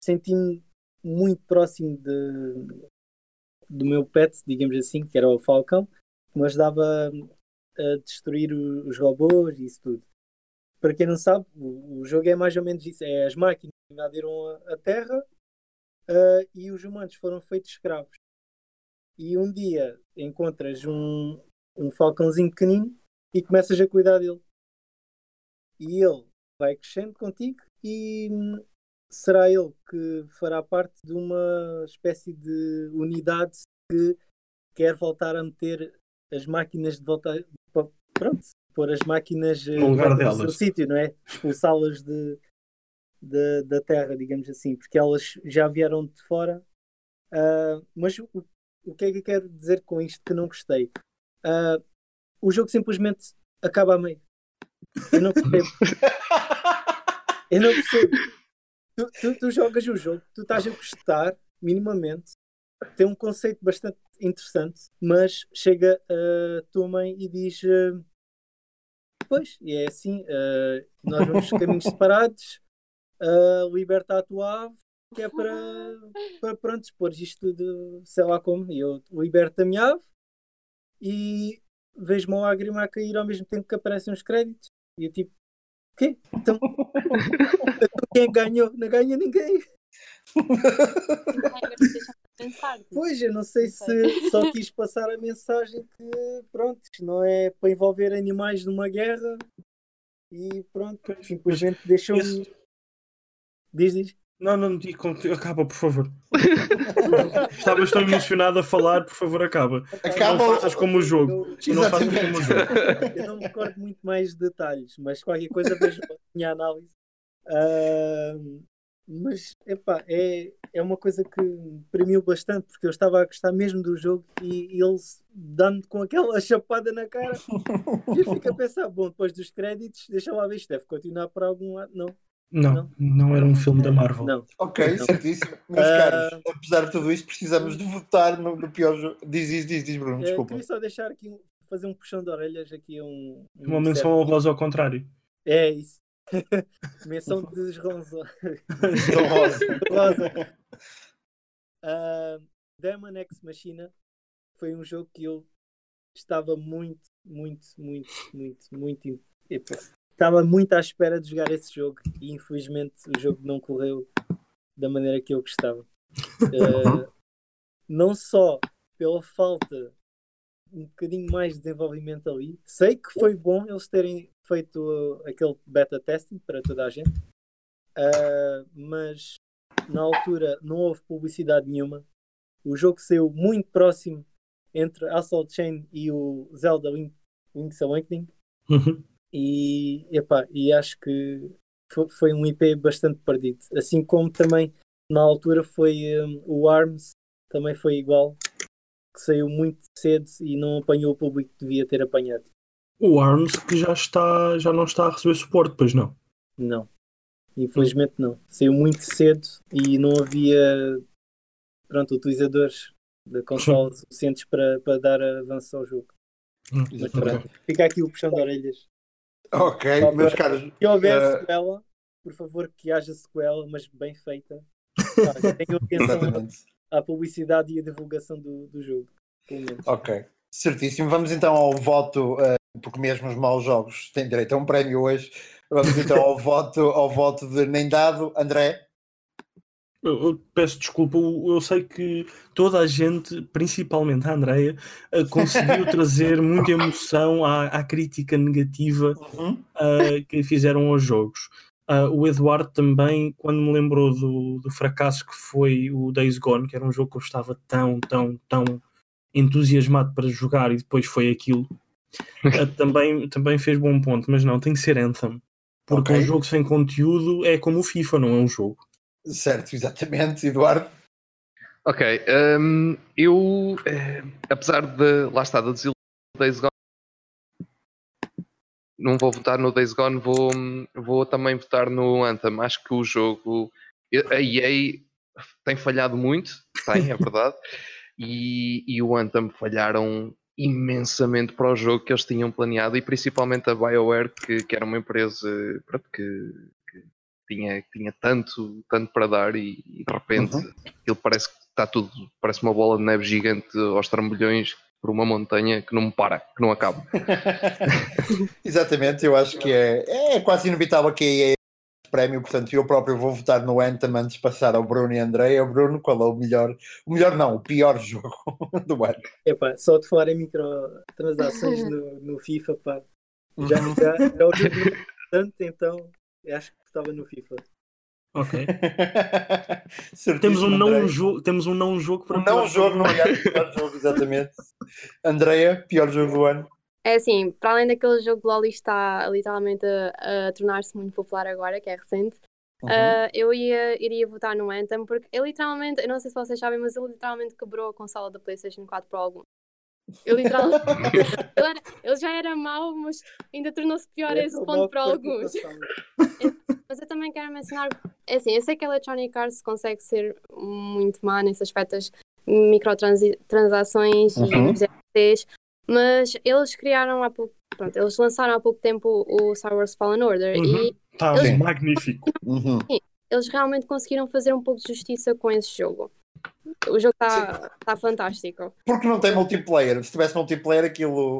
senti-me muito próximo de, do meu pet, digamos assim, que era o Falcão, que me ajudava a destruir os robôs e isso tudo. Para quem não sabe, o, o jogo é mais ou menos isso: é as máquinas invadiram a, a Terra ah, e os humanos foram feitos escravos. E um dia encontras um, um falcãozinho pequenino e começas a cuidar dele. E ele vai crescendo contigo e hum, será ele que fará parte de uma espécie de unidade que quer voltar a meter as máquinas de volta pronto, pôr as máquinas eh, No lugar no seu delas. sítio, não é? Expulsá-las de, de- da terra, digamos assim, porque elas já vieram de fora. Ah, mas o, o que é que eu quero dizer com isto que não gostei? Ah, o jogo simplesmente acaba a meio. Eu não percebo. Eu não percebo. Tu, tu- tu jogas o jogo, tu estás a gostar minimamente, tem um conceito bastante interessante, mas chega a tua mãe e diz: eh, Pois, e é assim, eh, nós vamos caminhos separados, liberta a tua ave, que é para, para pronto, pôr isto de sei lá como, e eu liberto a minha ave e vejo uma lágrima a cair ao mesmo tempo que aparecem os créditos. E eu tipo, quê? Então, quem ganhou? Não ganha ninguém. Tipo, Pois, eu não sei se só quis passar a mensagem que, pronto, isto não é para envolver animais numa guerra e pronto, simplesmente deixam. Esse- Diz, diz. Não, não, di- con- acaba, por favor. Estavas tão emocionado a falar, por favor, acaba. Acaba não faças como o jogo. Eu, não faças como o jogo. eu não me recordo muito mais detalhes, mas qualquer coisa vejo a minha análise. Ah, mas, epá, é, é uma coisa que me premiu bastante, porque eu estava a gostar mesmo do jogo e, e ele dando com aquela chapada na cara. E eu fico a pensar, bom, depois dos créditos, deixa lá ver, isto deve continuar por algum lado. Não, Não, não era um filme da Marvel. não. Ok, Não. certíssimo. Meus Ah. caros, apesar de tudo isto, precisamos de votar no, no pior jogo. Diz, diz, diz, diz, Bruno, Eh, desculpa. queria só deixar aqui, fazer um puxão de orelhas aqui a um... um Uma menção honrosa ao contrário. É isso. menção desronzo. Então, Rosa. Rosa. Ah, Demon X Machina foi um jogo que eu estava muito, muito, muito, muito, muito. epa, Estava muito à espera de jogar esse jogo e infelizmente o jogo não correu da maneira que eu gostava. Ah, não só pela falta um bocadinho mais de desenvolvimento ali, sei que foi bom eles terem feito uh, aquele beta testing para toda a gente, ah, mas na altura não houve publicidade nenhuma. O jogo saiu muito próximo entre Assault Chain e o Zelda Link- Link's Awakening Uhum. E, epá, e acho que foi, foi um IP bastante perdido. Assim como também na altura foi um, o ARMS, também foi igual, que saiu muito cedo e não apanhou o público que devia ter apanhado. O ARMS que já, está, já não está a receber suporte, pois não. Não. Infelizmente não. Saiu muito cedo e não havia pronto, utilizadores da consola suficientes para, para dar avanço ao jogo. Hum, Mas ok. pronto, fica aqui o puxão de orelhas. Ok, Só meus para- caros, Se houver Eh, sequela, por favor que haja sequela, mas bem feita. Pá, Tenham atenção à publicidade e à divulgação do, do jogo. Ok, certíssimo. Vamos então ao voto, eh, porque mesmo os maus jogos têm direito a um prémio hoje. Vamos então ao voto, ao voto de nem dado. André, Eu, eu peço desculpa, eu, eu sei que toda a gente, principalmente a Andreia, eh, conseguiu trazer muita emoção à, à crítica negativa uh, que fizeram aos jogos. Uh, o Eduardo também, quando me lembrou do, do fracasso que foi o Days Gone, que era um jogo que eu estava tão, tão, tão entusiasmado para jogar e depois foi aquilo, uh, também, também fez bom ponto, mas não, tem que ser Anthem. Porque Ok. um jogo sem conteúdo é como o FIFA, não é um jogo. Certo, exatamente. Eduardo, Ok, hum, eu, eh, apesar de, lá está, da desilusão do Days Gone, não vou votar no Days Gone, vou, vou também votar no Anthem. Acho que o jogo, a EA tem falhado muito, tem, é verdade, e, e o Anthem falharam imensamente para o jogo que eles tinham planeado e principalmente a BioWare, que, que era uma empresa pronto, que tinha, tinha tanto, tanto para dar e, e de repente Uhum. aquilo parece que está tudo, parece uma bola de neve gigante aos trambolhões por uma montanha que não me para, que não acaba. exatamente. Eu acho que é, é quase inevitável que esse prémio, portanto, eu próprio vou votar no Anthem antes de passar ao Bruno e André. O Bruno, qual é o melhor? O melhor não, o pior jogo do ano. Epá, só de falar em microtransações no, no FIFA, pá. Já, já, já o jogo é tanto, então acho que estava no FIFA. Ok. Temos, um não jogo, temos um não jogo para Um não jogo, não é pior jogo, exatamente. Andreia, pior jogo do ano. É assim, para além daquele jogo de Loli está literalmente a, a tornar-se muito popular agora, que é recente, Uhum. uh, eu ia, iria votar no Anthem porque ele literalmente, eu não sei se vocês sabem, mas ele literalmente quebrou a consola da PlayStation 4 para algum. Eu literalmente. ele, era- ele já era mau, mas ainda tornou-se pior a esse ponto para alguns. Mas eu também quero mencionar, é assim, eu sei que a Electronic Arts consegue ser muito má nesse aspecto das microtransações Uhum. e os NFTs, mas eles criaram há pouco, pronto, eles lançaram há pouco tempo o Star Wars Fallen Order Uhum. e Está Sim. magnífico. Uhum. eles realmente conseguiram fazer um pouco de justiça com esse jogo. O jogo está tá fantástico. Porque não tem multiplayer. Se tivesse multiplayer, aquilo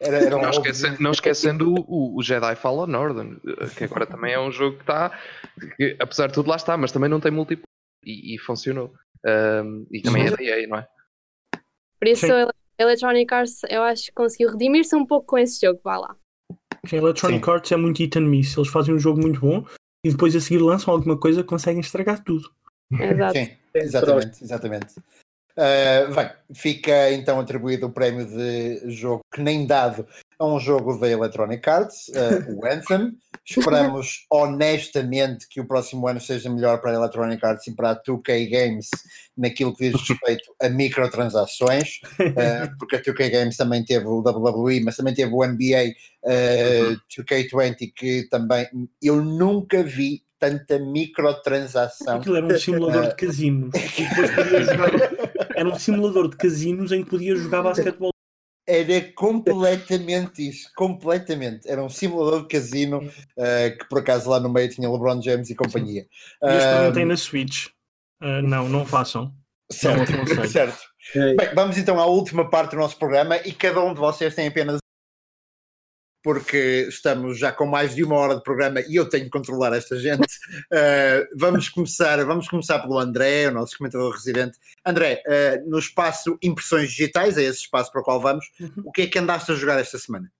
era, era um Não, roubo. esquece- não esquecendo o, o- Jedi Fallen Order, que agora também é um jogo que está, que, apesar de tudo lá está, mas também não tem multiplayer e, e funcionou. Um, e também é da EA, não é? Por isso, a Electronic Arts, eu acho que conseguiu redimir-se um pouco com esse jogo. Vá lá. Sim, Electronic Sim. Arts é muito hit and miss. Eles fazem um jogo muito bom e depois a seguir lançam alguma coisa que conseguem estragar tudo. Exato. Sim, exatamente, exatamente. Uh, bem, fica então atribuído o prémio de jogo que nem dado a um jogo da Electronic Arts, uh, o Anthem. Esperamos honestamente que o próximo ano seja melhor para a Electronic Arts e para a 2K Games naquilo que diz respeito a microtransações, uh, porque a 2K Games também teve o WWE, mas também teve o NBA uh, 2K20, que também eu nunca vi tanta microtransação Aquilo era um simulador de casinos. E depois podia jogar- Era um simulador de casinos em que podia jogar basquetebol. Era completamente isso, completamente. Era um simulador de casino uh, que por acaso lá no meio tinha LeBron James e companhia. E eu experimentei Um, na Switch. Ah, não, não façam. certo, não sei. certo. Bem, vamos então à última parte do nosso programa e cada um de vocês tem apenas porque estamos já com mais de uma hora de programa e eu tenho que controlar esta gente. Uh, vamos começar, vamos começar pelo André, o nosso comentador residente. André, uh, no espaço Impressões Digitais, é esse espaço para o qual vamos, Uhum. o que é que andaste a jogar esta semana?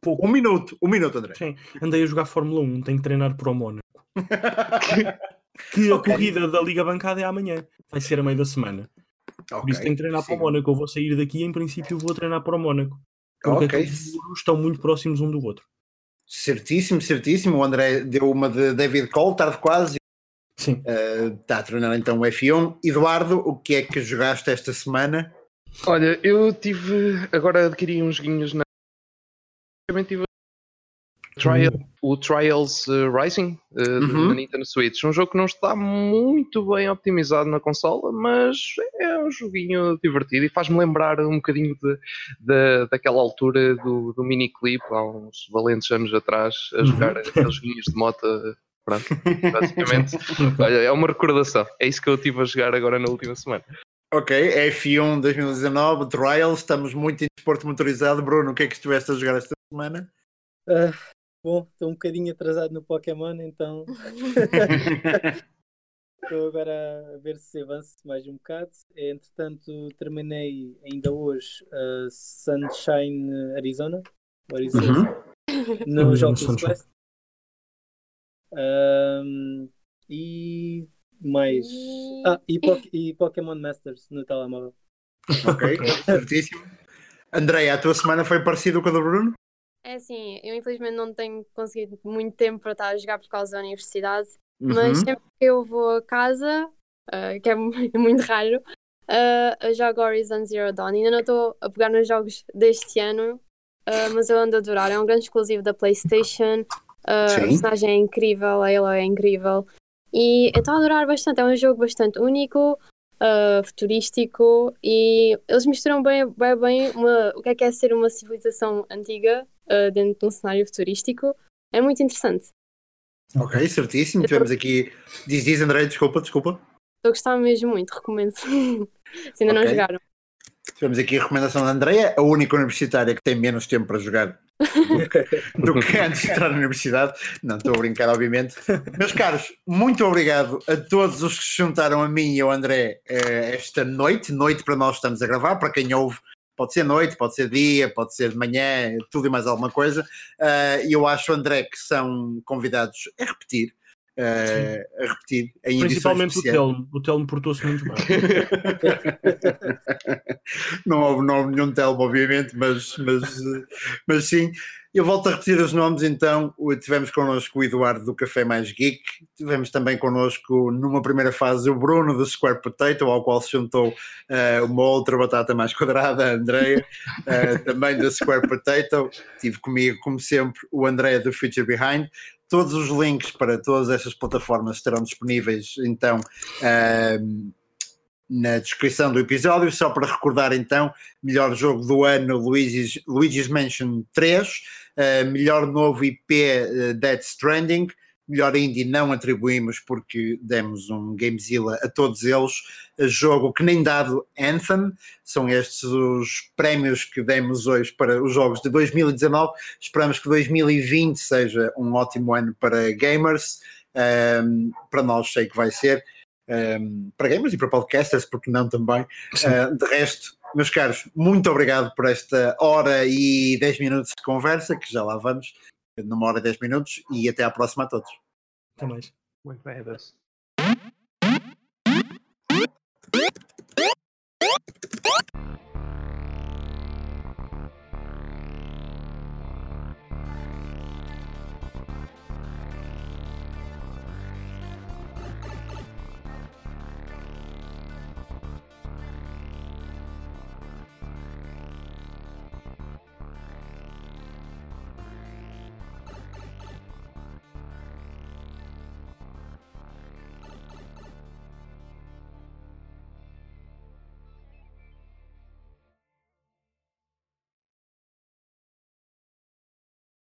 Pouco. Um minuto, um minuto, André. Sim, andei a jogar Fórmula 1, tenho que treinar para o Mónaco. Que a Ok. corrida da Liga Bancada é amanhã. Vai ser a meio da semana. Por isso tenho que treinar para o sim. Mónaco. Eu vou sair daqui e em princípio vou treinar para o Mónaco. Porque Ok. aqueles muros estão muito próximos um do outro. Certíssimo, certíssimo. O André deu uma de David Cole, tarde quase. Sim. Uh, está a treinar então o F1. Eduardo, o que é que jogaste esta semana? Olha, eu tive. Agora adquiri uns joguinhos na. Também tive Trial, o Trials uh, Rising uh, Uhum. da Nintendo Switch. Um jogo que não está muito bem optimizado na consola, mas é um joguinho divertido e faz-me lembrar um bocadinho de, de- daquela altura do, do miniclip, há uns valentes anos atrás, a Uhum. jogar aqueles joguinhos de moto. Pronto, basicamente. Olha, é uma recordação. É isso que eu estive a jogar agora na última semana. Ok, F1 2019, Trials, estamos muito em desporto motorizado. Bruno, o que é que estiveste a jogar esta semana? Ah, bom, estou um bocadinho atrasado no Pokémon, então estou agora a ver se avanço mais um bocado. Entretanto, terminei ainda hoje a Sunshine Arizona, o Arizona no Arizona Oculus Sunshine. Quest. Ahm, e mais. Ah, e, Pok- e Pokémon Masters no telemóvel. Ok, certíssimo. André, a tua semana foi parecida com a do Bruno? É assim, eu infelizmente não tenho conseguido muito tempo para estar a jogar por causa da universidade, mas Uhum. sempre que eu vou a casa, ah, que é mu- muito raro, ah, eu jogo Horizon Zero Dawn. Ainda não estou a pegar nos jogos deste ano, ah, mas eu ando a adorar. É um grande exclusivo da PlayStation. a personagem é incrível, a Aloy é incrível. E eu estou a adorar bastante. É um jogo bastante único, ah, futurístico e eles misturam bem, bem, bem uma- o que é que é ser uma civilização antiga ah, dentro de um cenário futurístico. É muito interessante. Ok, certíssimo. Tivemos aqui. Diz, diz André, desculpa, desculpa. Estou a gostar mesmo muito, recomendo. Se ainda não Ok. jogaram. Tivemos aqui a recomendação da Andrea, a única universitária que tem menos tempo para jogar do que, do que antes de entrar na universidade. Não estou a brincar, obviamente. Meus caros, muito obrigado a todos os que se juntaram a mim e ao André eh, esta noite. Noite para nós estamos a gravar, para quem ouve. Pode ser noite, pode ser dia, pode ser de manhã, tudo e mais alguma coisa. Eh, E eu acho, André, que são convidados a repetir. uh, a repetir em Principalmente o Telmo. O Telmo portou-se muito bem. não, houve, não houve nenhum Telmo, obviamente, mas, mas, mas sim. Eu volto a repetir os nomes, então. Tivemos connosco o Eduardo do Café Mais Geek, tivemos também connosco, numa primeira fase, o Bruno do Square Potato, ao qual se juntou uh, uma outra batata mais quadrada, a Andrea, uh, também do Square Potato. Tive comigo, como sempre, o André do Future Behind. Todos os links para todas estas plataformas estarão disponíveis, então. Uh, na descrição do episódio, só para recordar então, melhor jogo do ano, Luigi's, Luigi's Mansion 3, uh, melhor novo IP, uh, Dead Stranding, melhor indie não atribuímos porque demos um Gamezilla a todos eles, jogo que nem dado Anthem, são estes os prémios que demos hoje para os jogos de 2019, esperamos que 2020 seja um ótimo ano para gamers, um, para nós sei que vai ser, um, para gamers e para podcasters, porque não também. Uh, de resto, meus caros, muito obrigado por esta hora e 10 minutos de conversa, que já lá vamos, numa hora e 10 minutos, e até à próxima a todos. Até mais. Muito bem, adeus.